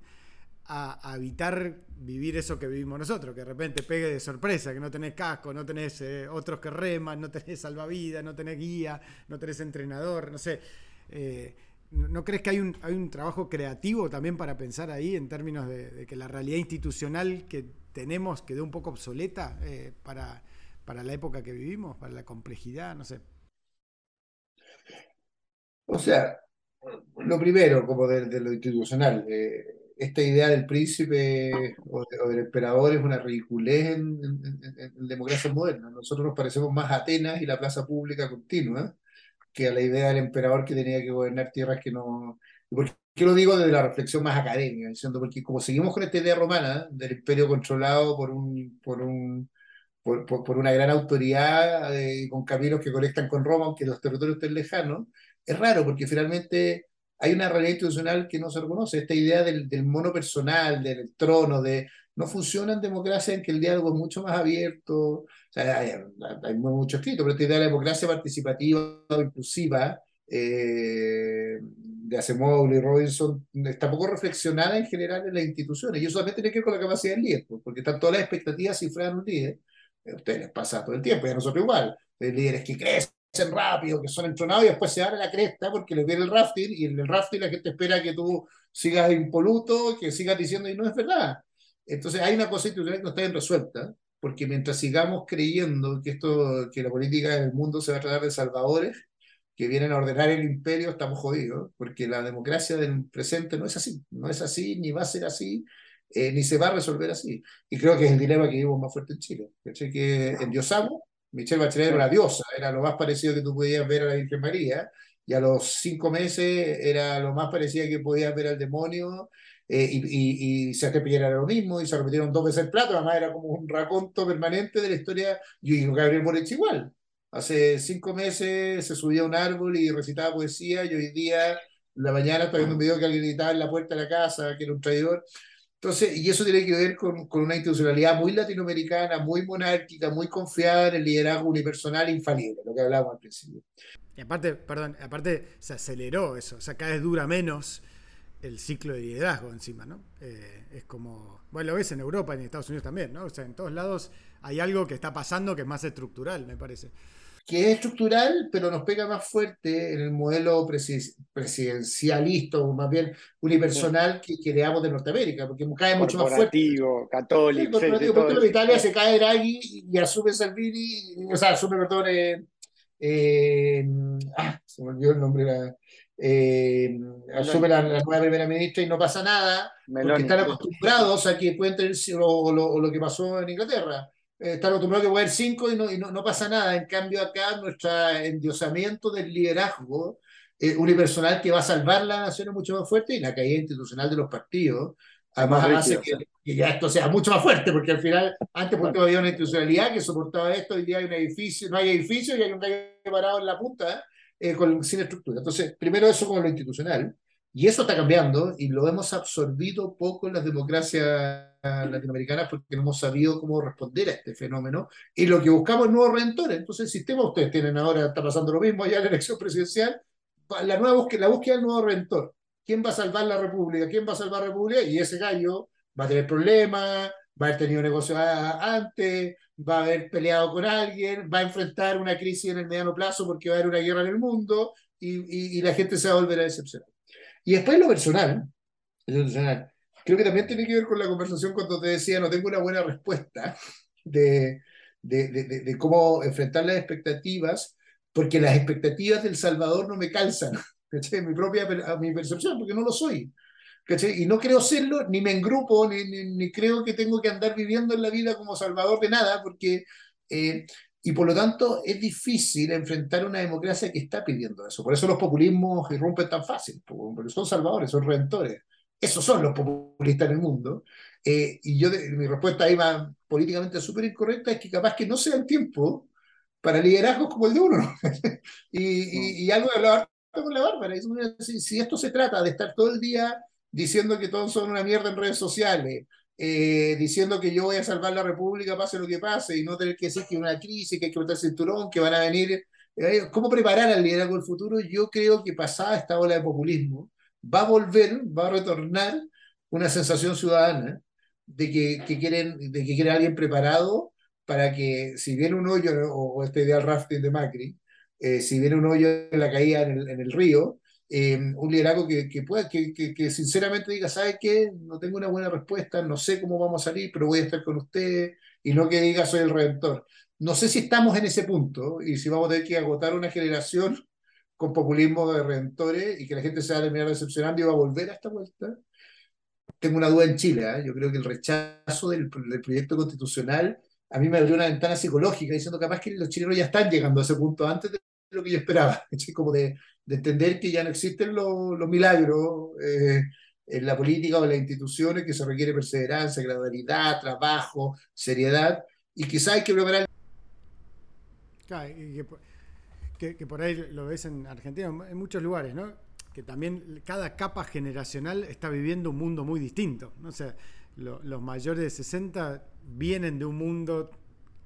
a, evitar vivir eso que vivimos nosotros, que de repente pegue de sorpresa, que no tenés casco, no tenés eh, otros que reman, no tenés salvavidas, no tenés guía, no tenés entrenador, no sé. Eh, ¿No crees que hay un, hay un trabajo creativo también para pensar ahí en términos de, que la realidad institucional que tenemos quedó un poco obsoleta eh, para, para la época que vivimos, para la complejidad, no sé? O sea, lo primero, como de, de lo institucional, esta idea del príncipe o, o, del emperador es una ridiculez en, en, en, democracia moderna. Nosotros nos parecemos más a Atenas y la plaza pública continua que a la idea del emperador que tenía que gobernar tierras que no... ¿Por qué lo digo desde la reflexión más académica? Diciendo, porque como seguimos con esta idea romana del imperio controlado por un... Por un por, por, por una gran autoridad eh, con caminos que conectan con Roma, aunque los territorios estén lejanos, es raro porque finalmente hay una realidad institucional que no se reconoce. Esta idea del, del mono personal, del trono, de no funciona en democracia en que el diálogo es mucho más abierto. O hay, mucho escrito, pero esta idea de la democracia participativa inclusiva eh, de Asimov y Robinson está poco reflexionada en general en las instituciones. Y eso también tiene que ver con la capacidad del líder, porque están todas las expectativas cifradas en un líder. A ustedes les pasa todo el tiempo, y a nosotros igual. Hay líderes que crecen rápido, que son entronados y después se dan a la cresta porque les viene el rafting y en el rafting la gente espera que tú sigas impoluto, que sigas diciendo y no es verdad. Entonces hay una cosa institucional que no está bien resuelta, porque mientras sigamos creyendo que, esto, que la política del mundo se va a tratar de salvadores, que vienen a ordenar el imperio, estamos jodidos, porque la democracia del presente no es así, no es así, ni va a ser así, eh, ni se va a resolver así. Y creo que es el dilema que vivimos más fuerte en Chile. Que endiosamos Michelle Bachelet era una diosa, era lo más parecido que tú podías ver a la Virgen María, y a los cinco meses era lo más parecido que podías ver al demonio, eh, y, y, y Sebastián Piñera era lo mismo, y se repitieron dos veces el plato, además era como un raconto permanente de la historia, y Gabriel Boric igual. Hace cinco meses se subía a un árbol y recitaba poesía, y hoy día, en la mañana, está viendo un video que alguien gritaba en la puerta de la casa, que era un traidor. Entonces, y eso tiene que ver con, con, una institucionalidad muy latinoamericana, muy monárquica, muy confiada en el liderazgo unipersonal infalible, lo que hablábamos al principio. Y aparte, perdón, aparte se aceleró eso, o sea, cada vez dura menos el ciclo de liderazgo encima, ¿no? Eh, es como, bueno, lo ves en Europa en Estados Unidos también, ¿no? O sea, en todos lados hay algo que está pasando que es más estructural, me parece que es estructural, pero nos pega más fuerte en el modelo presidencialista, o más bien unipersonal que, que veamos de Norteamérica, porque cae mucho más fuerte. católico. Sí, sí, en Italia se cae Draghi y asume Salvini, o sea, asume, perdón, eh, eh, ah, se me olvidó el nombre, la, eh, asume la, la, nueva primera ministra y no pasa nada, Meloni. porque están acostumbrados a que pueden tener o lo, o lo que pasó en Inglaterra eh, están acostumbrados a que puede haber cinco y, no, y no, no, pasa nada. En cambio, acá nuestro endiosamiento del liderazgo eh, unipersonal que va a salvar la nación es mucho más fuerte y la caída institucional de los partidos. Además, hace que, que, ya esto sea mucho más fuerte, porque al final, antes porque había una institucionalidad que soportaba esto, hoy día hay un edificio, no hay edificio y hay un gallo parado en la punta eh, con, sin estructura. Entonces, primero eso con lo institucional. Y eso está cambiando y lo hemos absorbido poco en las democracias latinoamericanas porque no hemos sabido cómo responder a este fenómeno. Y lo que buscamos es nuevos redentores. Entonces, el sistema ustedes tienen ahora, está pasando lo mismo ya en la elección presidencial, la, nueva búsqueda, la búsqueda del nuevo redentor. ¿Quién va a salvar la República? ¿Quién va a salvar la República? Y ese gallo va a tener problemas, va a haber tenido negocios antes, va a haber peleado con alguien, va a enfrentar una crisis en el mediano plazo porque va a haber una guerra en el mundo y, y, la gente se va a volver a decepcionar. Y después lo personal, lo personal, creo que también tiene que ver con la conversación cuando te decía, no tengo una buena respuesta de, de, de, cómo enfrentar las expectativas, porque las expectativas del Salvador no me calzan, mi propia mi percepción, porque no lo soy. Y no creo serlo, ni me engrupo, ni, ni, creo que tengo que andar viviendo en la vida como salvador de nada, porque, eh, y por lo tanto es difícil enfrentar una democracia que está pidiendo eso. Por eso los populismos irrumpen tan fácil, porque son salvadores, son redentores. Esos son los populistas en el mundo. Eh, y yo, mi respuesta ahí va políticamente súper incorrecta, es que capaz que no sea el tiempo para liderazgos como el de uno. y, y, y, algo de hablar con la Bárbara. Si, si esto se trata de estar todo el día diciendo que todos son una mierda en redes sociales, eh, diciendo que yo voy a salvar la República, pase lo que pase, y no tener que decir que hay una crisis, que hay que meter cinturón, que van a venir. Eh, ¿Cómo preparar al liderazgo del futuro? Yo creo que pasada esta ola de populismo, va a volver, va a retornar una sensación ciudadana de que, que quieren, de que quieren alguien preparado para que, si viene un hoyo, o, este ideal rafting de Macri, eh, si viene un hoyo en la caída en el, en el río, un liderazgo que, pueda, que, sinceramente diga, ¿sabe qué? No tengo una buena respuesta, no sé cómo vamos a salir, pero voy a estar con ustedes, y no que diga, soy el redentor. No sé si estamos en ese punto y si vamos a tener que agotar una generación con populismo de redentores y que la gente se va a terminar decepcionando y va a volver a esta vuelta. Tengo una duda en Chile, ¿eh? yo creo que el rechazo del, del proyecto constitucional a mí me abrió una ventana psicológica diciendo capaz que los chilenos ya están llegando a ese punto antes de lo que yo esperaba, como de, de entender que ya no existen los, milagros eh, en la política o en las instituciones, que se requiere perseverancia, gradualidad, trabajo, seriedad, y quizá hay que preparar. Que, por ahí lo ves en Argentina, en muchos lugares, ¿no? Que también cada capa generacional está viviendo un mundo muy distinto. ¿no? O sea, lo, los mayores de 60 vienen de un mundo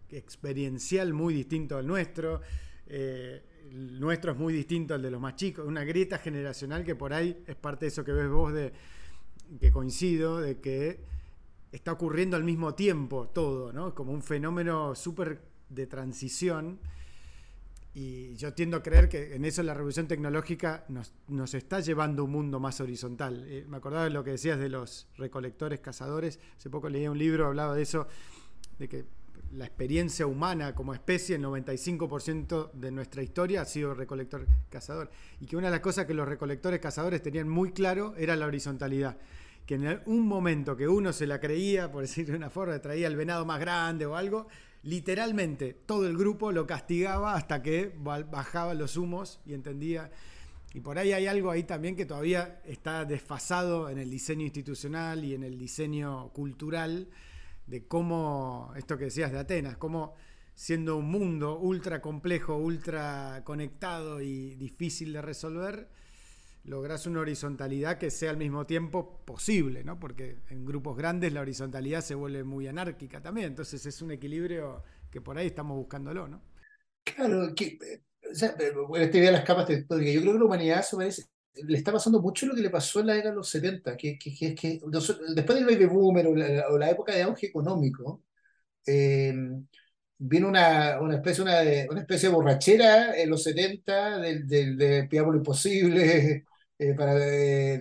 experiencial muy distinto al nuestro. Eh, el nuestro es muy distinto al de los más chicos, una grieta generacional que por ahí es parte de eso que ves vos de que coincido, de que está ocurriendo al mismo tiempo todo, ¿no? Como un fenómeno súper de transición. Y yo tiendo a creer que en eso la revolución tecnológica nos, nos está llevando a un mundo más horizontal. Eh, me acordaba de lo que decías de los recolectores, cazadores. Hace poco leí un libro, hablaba de eso, de que la experiencia humana como especie, el 95% de nuestra historia ha sido recolector-cazador. Y que una de las cosas que los recolectores-cazadores tenían muy claro era la horizontalidad. Que en un momento que uno se la creía, por decir de una forma, traía el venado más grande o algo, literalmente todo el grupo lo castigaba hasta que bajaba los humos y entendía. Y por ahí hay algo ahí también que todavía está desfasado en el diseño institucional y en el diseño cultural de cómo, esto que decías de Atenas, cómo siendo un mundo ultra complejo, ultra conectado y difícil de resolver, logras una horizontalidad que sea al mismo tiempo posible, ¿no? Porque en grupos grandes la horizontalidad se vuelve muy anárquica también, entonces es un equilibrio que por ahí estamos buscándolo, ¿no? Claro, que, o sea, esta idea de las capas tectónicas, yo creo que la humanidad se parece, le está pasando mucho lo que le pasó en la década de los 70, que, que, que, que después del baby boomer o la, o la, época de auge económico, eh, vino una, una, especie, una, una, especie de borrachera en los 70 del de, de, imposible, eh, para, de,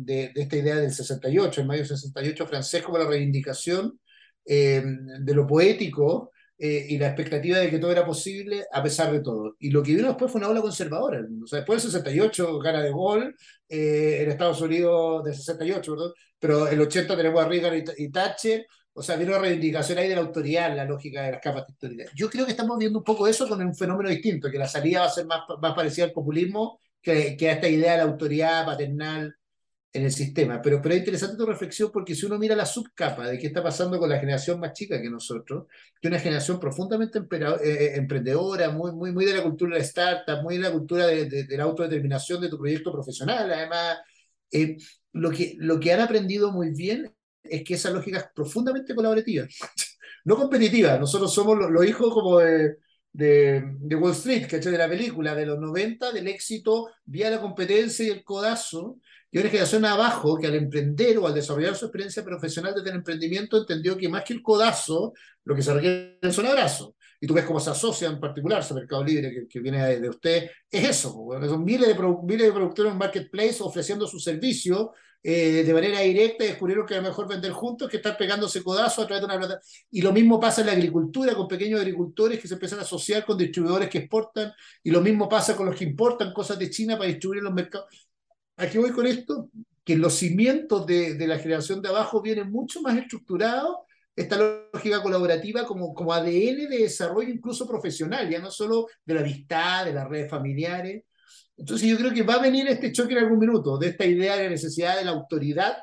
de, esta idea del 68, en mayo del 68 francés, como la reivindicación eh, de lo poético eh, y la expectativa de que todo era posible a pesar de todo. Y lo que vino después fue una ola conservadora. O sea, después del 68 gana de gol eh, en Estados Unidos del 68, ¿verdad? pero el 80 tenemos a Reagan y, y Thatcher. O sea, vino una reivindicación ahí de la autoridad, la lógica de las capas históricas. Yo creo que estamos viendo un poco eso con un fenómeno distinto, que la salida va a ser más, más parecida al populismo que, que a esta idea de la autoridad paternal en el sistema. Pero, pero es interesante tu reflexión porque si uno mira la subcapa de qué está pasando con la generación más chica que nosotros, que una generación profundamente eh, emprendedora, muy, muy, muy de la cultura de startup, muy de la cultura de, de, de, la autodeterminación de tu proyecto profesional, además, Eh, lo, que, lo que han aprendido muy bien es que esa lógica es profundamente colaborativa, no competitiva. Nosotros somos los, hijos como de, de, Wall Street, ¿cachai? De la película de los 90, del éxito vía la competencia y el codazo. Y una generación abajo que al emprender o al desarrollar su experiencia profesional desde el emprendimiento entendió que más que el codazo, lo que se requiere son abrazos y tú ves cómo se asocia en particular ese Mercado Libre que, viene de, usted, es eso, son miles de, miles de productores en marketplace ofreciendo su servicio eh, de manera directa y descubrieron que es mejor vender juntos que estar pegándose codazo a través de una plata. Y lo mismo pasa en la agricultura con pequeños agricultores que se empiezan a asociar con distribuidores que exportan y lo mismo pasa con los que importan cosas de China para distribuir en los mercados. ¿A qué voy con esto? Que los cimientos de, de la generación de abajo vienen mucho más estructurados esta lógica colaborativa como, como ADN de desarrollo incluso profesional, ya no solo de la amistad, de las redes familiares. Entonces yo creo que va a venir este choque en algún minuto, de esta idea de la necesidad de la autoridad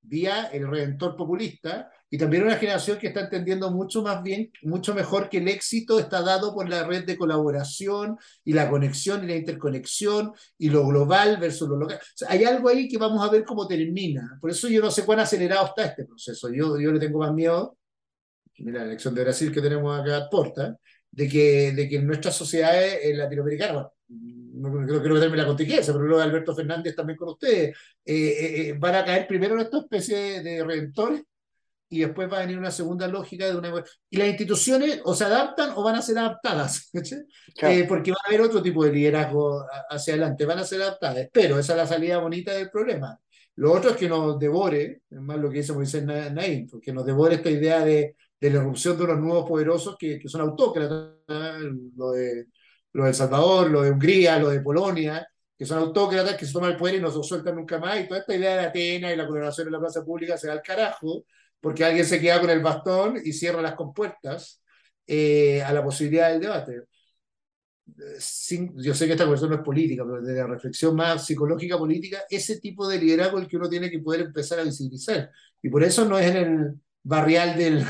vía el redentor populista, y también una generación que está entendiendo mucho más bien, mucho mejor que el éxito está dado por la red de colaboración y la conexión y la interconexión y lo global versus lo local. hay algo ahí que vamos a ver cómo termina. Por eso yo no sé cuán acelerado está este proceso. Yo, yo le tengo más miedo, mira la elección de Brasil que tenemos acá a puerta, de que, de que en nuestras sociedades latinoamericanas, no creo, quiero meterme la contingencia, pero luego Alberto Fernández también con ustedes, eh, eh, eh, van a caer primero en esta especie de redentores y después va a venir una segunda lógica de una... Y las instituciones o se adaptan o van a ser adaptadas, eh, porque va a haber otro tipo de liderazgo hacia adelante, van a ser adaptadas. Espero, esa es la salida bonita del problema. Lo otro es que nos devore, es más lo que dice Moisés Naim, que nos devore esta idea de, de la erupción de unos nuevos poderosos que, que son autócratas, lo de, lo de El Salvador, lo de Hungría, lo de Polonia, que son autócratas que se toman el poder y no se sueltan nunca más, y toda esta idea de Atenas y la colaboración en la plaza pública se da al carajo, porque alguien se queda con el bastón y cierra las compuertas eh, a la posibilidad del debate. yo sé que esta cuestión no es política, pero desde la reflexión más psicológica política, ese tipo de liderazgo es el que uno tiene que poder empezar a visibilizar. Y por eso no es en el barrial del,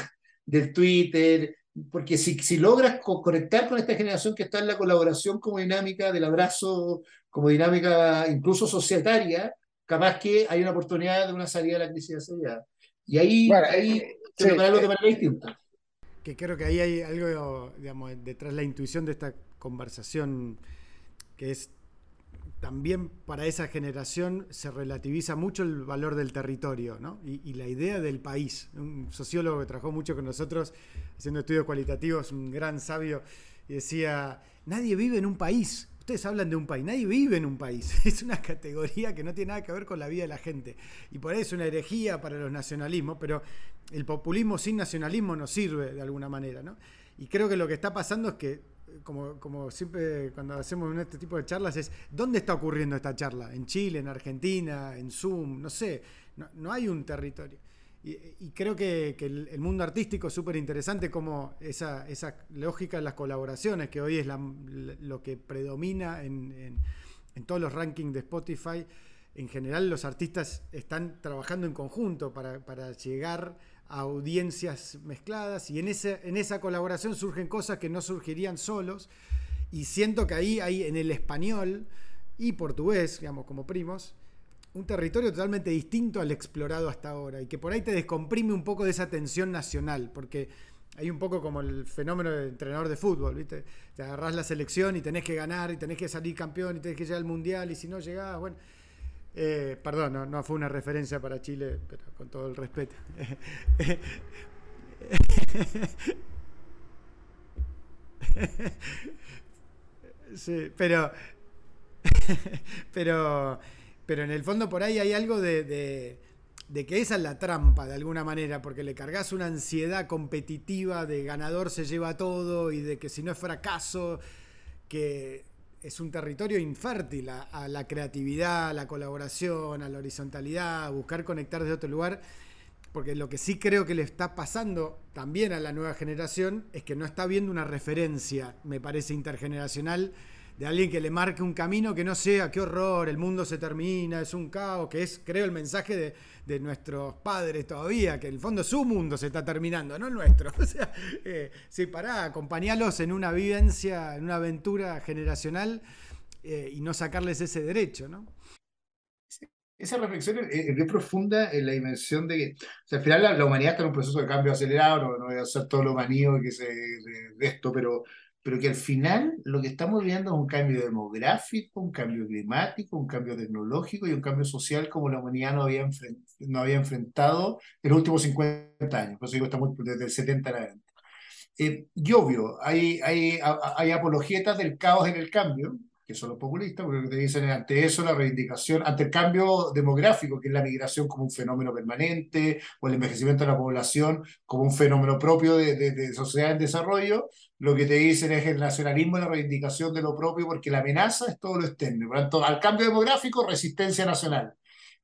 del Twitter, porque si, si logras conectar con esta generación que está en la colaboración como dinámica del abrazo, como dinámica incluso societaria, capaz que hay una oportunidad de una salida de la crisis de seguridad. Y ahí, ahí eh, se sí, algo de manera distinta. Que creo que ahí hay algo, digamos, detrás de la intuición de esta conversación que es también para esa generación se relativiza mucho el valor del territorio ¿no? y, la idea del país. Un sociólogo que trabajó mucho con nosotros haciendo estudios cualitativos, un gran sabio, y decía, nadie vive en un país, ustedes hablan de un país, nadie vive en un país, es una categoría que no tiene nada que ver con la vida de la gente. Y por ahí es una herejía para los nacionalismos, pero el populismo sin nacionalismo no sirve de alguna manera. ¿no? Y creo que lo que está pasando es que, como siempre cuando hacemos este tipo de charlas, es ¿dónde está ocurriendo esta charla? ¿En Chile, en Argentina, en Zoom? No sé, no hay un territorio. Y, creo que, el, mundo artístico es súper interesante como esa, lógica de las colaboraciones, que hoy es lo que predomina en, todos los rankings de Spotify. En general los artistas están trabajando en conjunto para, llegar a audiencias mezcladas y en, en esa colaboración surgen cosas que no surgirían solos. Y siento que ahí hay en el español y portugués, digamos, como primos, un territorio totalmente distinto al explorado hasta ahora y que por ahí te descomprime un poco de esa tensión nacional, porque hay un poco como el fenómeno del entrenador de fútbol, ¿viste? Te agarrás la selección y tenés que ganar y tenés que salir campeón y tenés que llegar al mundial y si no llegás, bueno. Eh, perdón, no, fue una referencia para Chile, pero con todo el respeto. sí, pero. pero pero en el fondo por ahí hay algo de, que esa es la trampa de alguna manera, porque le cargas una ansiedad competitiva de ganador se lleva todo y de que si no es fracaso, que es un territorio infértil a, la creatividad, a la colaboración, a la horizontalidad, a buscar conectar desde otro lugar. Porque lo que sí creo que le está pasando también a la nueva generación es que no está viendo una referencia, me parece, intergeneracional de alguien que le marque un camino que no sea, qué horror, el mundo se termina, es un caos, que es, creo, el mensaje de, nuestros padres todavía, que en el fondo su mundo se está terminando, no el nuestro. O sea, eh, sí, pará, acompañarlos en una vivencia, en una aventura generacional eh, y no sacarles ese derecho, ¿no? esa reflexión es, bien profunda en la dimensión de que, o sea, al final la, humanidad está en un proceso de cambio acelerado, no, no voy a hacer todo lo manío que se, de, de, esto, pero, pero que al final lo que estamos viendo es un cambio demográfico, un cambio climático, un cambio tecnológico y un cambio social como la humanidad no había, no había enfrentado en los últimos 50 años, por eso digo, estamos desde el 70 en adelante. Eh, y obvio, hay, hay, hay apologetas del caos en el cambio, que son los populistas, porque te dicen ante eso la reivindicación, ante el cambio demográfico, que es la migración como un fenómeno permanente, o el envejecimiento de la población como un fenómeno propio de, de, sociedad en desarrollo, lo que te dicen es el nacionalismo y la reivindicación de lo propio, porque la amenaza es todo lo externo. Por lo tanto, al cambio demográfico, resistencia nacional.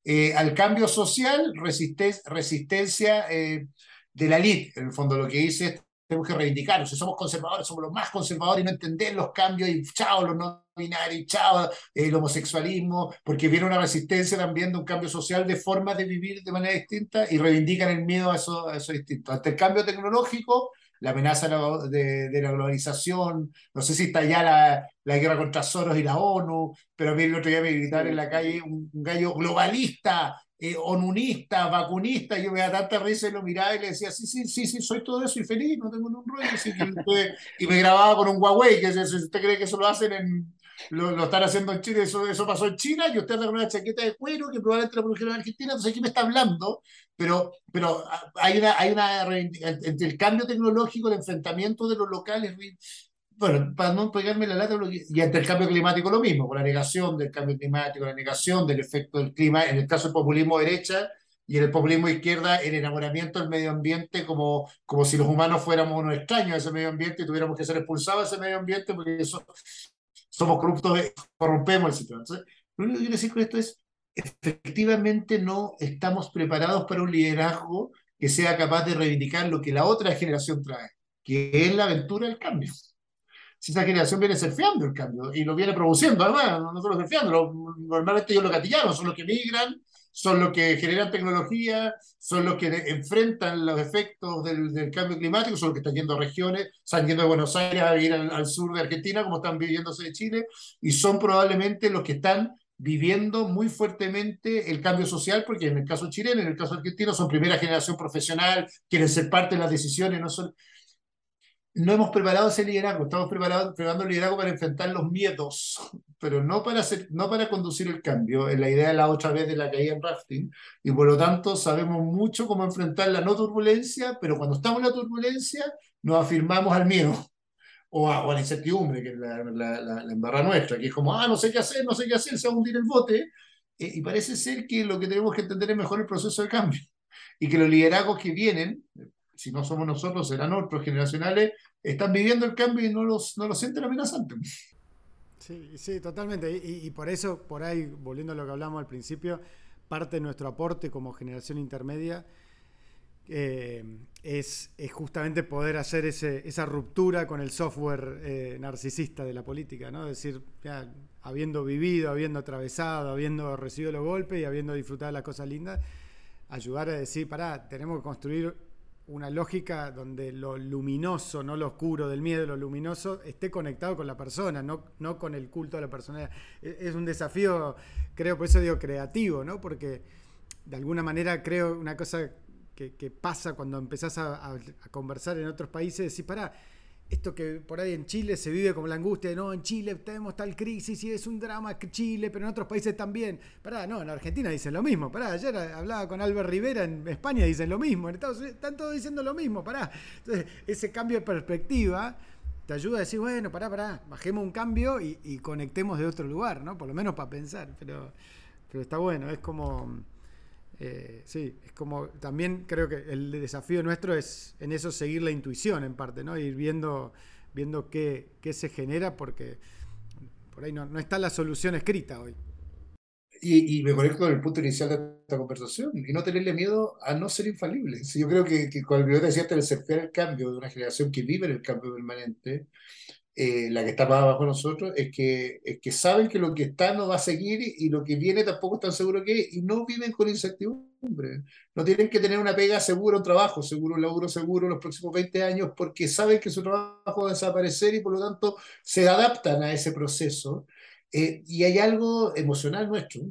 Eh, al cambio social, resistencia eh, de la elite. En el fondo, lo que dice tenemos que reivindicarnos. Si somos conservadores, somos los más conservadores y no entender los cambios y chao los no binarios, chao el homosexualismo, porque viene una resistencia también de un cambio social de formas de vivir de manera distinta y reivindican el miedo a eso, a eso distinto. Ante el cambio tecnológico, la amenaza de, de, la globalización, no sé si está ya la, la, guerra contra Soros y la ONU, pero a mí el otro día me gritaron en la calle un, un gallo globalista, eh, onunista, vacunista, yo me da tanta risa y lo miraba y le decía, sí, sí, sí, sí, soy todo eso y feliz, no tengo ningún rollo. Así que, y me grababa con un Huawei, que si usted cree que eso lo hacen en, lo, lo, están haciendo en Chile, eso, eso pasó en China, y usted anda con una chaqueta de cuero que probablemente la produjeron en Argentina, entonces aquí me está hablando, pero, pero hay una, hay una, entre el cambio tecnológico, el enfrentamiento de los locales, bueno, para no pegarme la lata, y ante el cambio climático lo mismo, con la negación del cambio climático, la negación del efecto del clima, en el caso del populismo derecha y en el populismo izquierda, el enamoramiento del medio ambiente como, como si los humanos fuéramos unos extraños a ese medio ambiente y tuviéramos que ser expulsados de ese medio ambiente porque eso, somos corruptos, corrompemos el sitio. Entonces, lo único que quiero decir con esto es, efectivamente no estamos preparados para un liderazgo que sea capaz de reivindicar lo que la otra generación trae, que es la aventura del cambio. Si esa generación viene surfeando el cambio y lo viene produciendo, además, no solo surfeando, normalmente ellos lo gatillaron, son los que migran, son los que generan tecnología, son los que enfrentan los efectos del, cambio climático, son los que están yendo a regiones, están yendo de Buenos Aires a ir al, al, sur de Argentina, como están viviéndose de Chile, y son probablemente los que están viviendo muy fuertemente el cambio social, porque en el caso chileno, en el caso argentino, son primera generación profesional, quieren ser parte de las decisiones, no son no hemos preparado ese liderazgo, estamos preparados, preparando el liderazgo para enfrentar los miedos, pero no para, hacer, no para conducir el cambio. La idea de la otra vez de la caída en rafting, y por lo tanto sabemos mucho cómo enfrentar la no turbulencia, pero cuando estamos en la turbulencia nos afirmamos al miedo o a, la incertidumbre, que es la, la, la, embarra nuestra, que es como, ah, no sé qué hacer, no sé qué hacer, se va a hundir el bote, eh, y parece ser que lo que tenemos que entender es mejor el proceso de cambio, y que los liderazgos que vienen, si no somos nosotros, serán otros generacionales, están viviendo el cambio y no los, no los sienten amenazantes. Sí, sí, totalmente. Y, y, por eso, por ahí, volviendo a lo que hablamos al principio, parte de nuestro aporte como generación intermedia eh, es, es, justamente poder hacer ese, esa ruptura con el software eh, narcisista de la política, ¿no? Es decir, ya, habiendo vivido, habiendo atravesado, habiendo recibido los golpes y habiendo disfrutado las cosas lindas, ayudar a decir, pará, tenemos que construir una lógica donde lo luminoso, no lo oscuro del miedo, lo luminoso, esté conectado con la persona, no, no con el culto a la persona. E, es un desafío, creo, por eso digo creativo, ¿no? Porque de alguna manera creo una cosa que, pasa cuando empezás a, conversar en otros países, decir, pará, esto que por ahí en Chile se vive como la angustia de no, en Chile tenemos tal crisis y es un drama Chile, pero en otros países también. Pará, no, en Argentina dicen lo mismo. Pará, ayer hablaba con Albert Rivera en España dicen lo mismo. En Estados Unidos están todos diciendo lo mismo. Pará. Entonces, ese cambio de perspectiva te ayuda a decir, bueno, pará, pará, bajemos un cambio y, y conectemos de otro lugar, ¿no? Por lo menos para pensar. Pero, pero está bueno, es como eh, sí, es como también creo que el desafío nuestro es en eso seguir la intuición en parte, ¿no? Ir viendo, viendo qué, qué se genera porque por ahí no, no está la solución escrita hoy. Y, y, me conecto con el punto inicial de esta conversación y no tenerle miedo a no ser infalible. Yo creo que, que cuando yo decía el surfear el cambio de una generación que vive en el cambio permanente, eh, la que está más abajo de nosotros, es que, es que saben que lo que está no va a seguir y, lo que viene tampoco están seguros que es, y no viven con incertidumbre. No tienen que tener una pega segura, un trabajo seguro, un laburo seguro los próximos 20 años porque saben que su trabajo va a desaparecer y por lo tanto se adaptan a ese proceso. Eh, y hay algo emocional nuestro,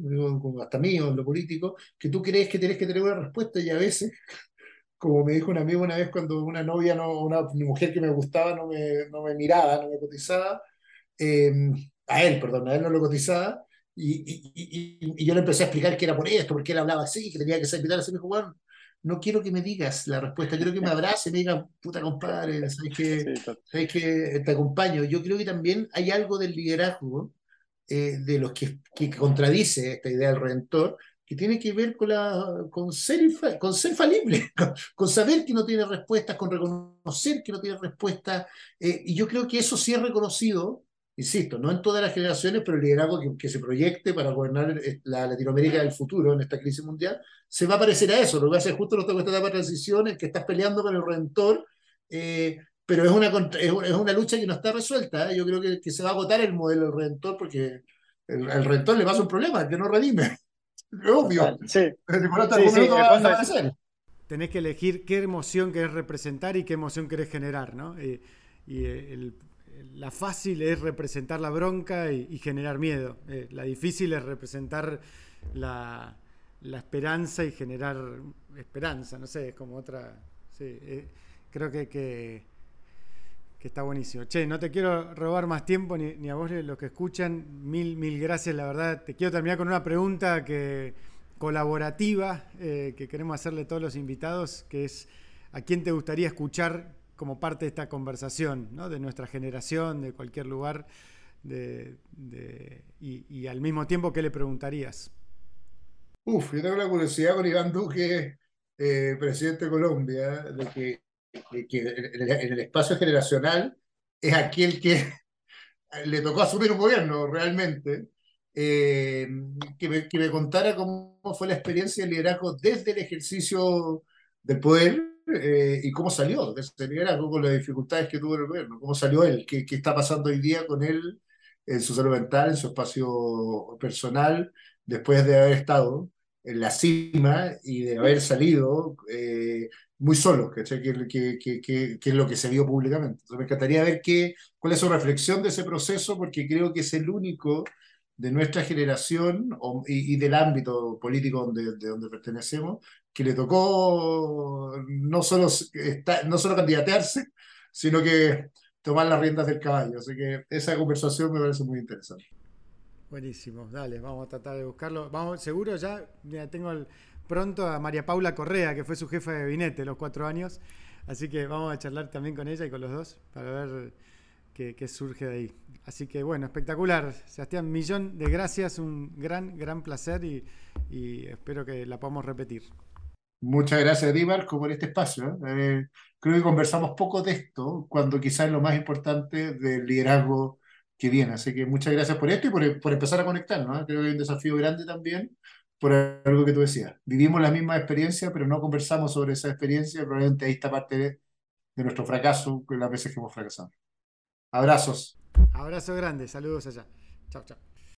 hasta mío, en lo político, que tú crees que tienes que tener una respuesta y a veces, como me dijo un amigo una vez cuando una novia, no, una mujer que me gustaba no me, no me miraba, no me cotizaba, eh, a él, perdón, a él no lo cotizaba, y, y, y, yo le empecé a explicar que era por esto, porque él hablaba así, que tenía que ser vital, así me dijo, bueno, no quiero que me digas la respuesta, quiero que me abrace y me diga, puta compadre, sabes que, sabes que te acompaño. Yo creo que también hay algo del liderazgo eh, de los que, que, contradice esta idea del redentor, que tiene que ver con, la, con, ser, con ser falible, con, saber que no tiene respuestas, con reconocer que no tiene respuestas. Eh, y yo creo que eso sí es reconocido insisto, no en todas las generaciones, pero el liderazgo que, se proyecte para gobernar eh, la Latinoamérica del futuro en esta crisis mundial, se va a parecer a eso. Lo que hace justo lo esta etapa de transición es que estás peleando con el redentor, eh, pero es una, es una lucha que no está resuelta. ¿eh? Yo creo que, que, se va a agotar el modelo del redentor porque el, el redentor le pasa un problema, que no redime. Obvio. Sí. Tenés que elegir qué emoción querés representar y qué emoción querés generar, ¿no? y el, la fácil es representar la bronca y, generar miedo. Eh, la difícil es representar la, esperanza y generar esperanza. No sé, es como otra. Eh, creo que, que, está buenísimo. Che, no te quiero robar más tiempo ni, a vos los que escuchan. Mil, mil gracias, la verdad. Te quiero terminar con una pregunta que colaborativa eh, que queremos hacerle a todos los invitados, que es ¿a quién te gustaría escuchar como parte de esta conversación, ¿no? de nuestra generación, de cualquier lugar, de, y, al mismo tiempo, ¿qué le preguntarías? Uf, yo tengo la curiosidad con Iván Duque, eh, presidente de Colombia, de que, en, el, espacio generacional es aquel que le tocó asumir un gobierno realmente, eh, que, me, que me contara cómo fue la experiencia de liderazgo desde el ejercicio del poder eh, y cómo salió de ese liderazgo con las dificultades que tuvo el gobierno, cómo salió él, qué, qué está pasando hoy día con él en su salud mental, en su espacio personal, después de haber estado en la cima y de haber salido eh, muy solo, que, que, que, es lo que se vio públicamente. Entonces me encantaría ver qué, cuál es su reflexión de ese proceso, porque creo que es el único de nuestra generación y, del ámbito político donde, de donde pertenecemos, que le tocó no solo, no solo candidatearse, sino que tomar las riendas del caballo. Así que esa conversación me parece muy interesante. Buenísimo, dale, vamos a tratar de buscarlo. Vamos, seguro ya, tengo pronto a María Paula Correa, que fue su jefa de gabinete los cuatro años. Así que vamos a charlar también con ella y con los dos para ver qué, surge de ahí. Así que bueno, espectacular. Sebastián, millón de gracias, un gran, gran placer y, espero que la podamos repetir. Muchas gracias, Dimarco, por este espacio. Eh, creo que conversamos poco de esto, cuando quizás es lo más importante del liderazgo que viene. Así que muchas gracias por esto y por, por empezar a conectarnos. ¿eh? Creo que hay un desafío grande también por algo que tú decías. Vivimos la misma experiencia, pero no conversamos sobre esa experiencia. Probablemente ahí está parte de, nuestro fracaso, las veces que hemos fracasado. Abrazos. Abrazo grande, saludos allá. Chao, chao.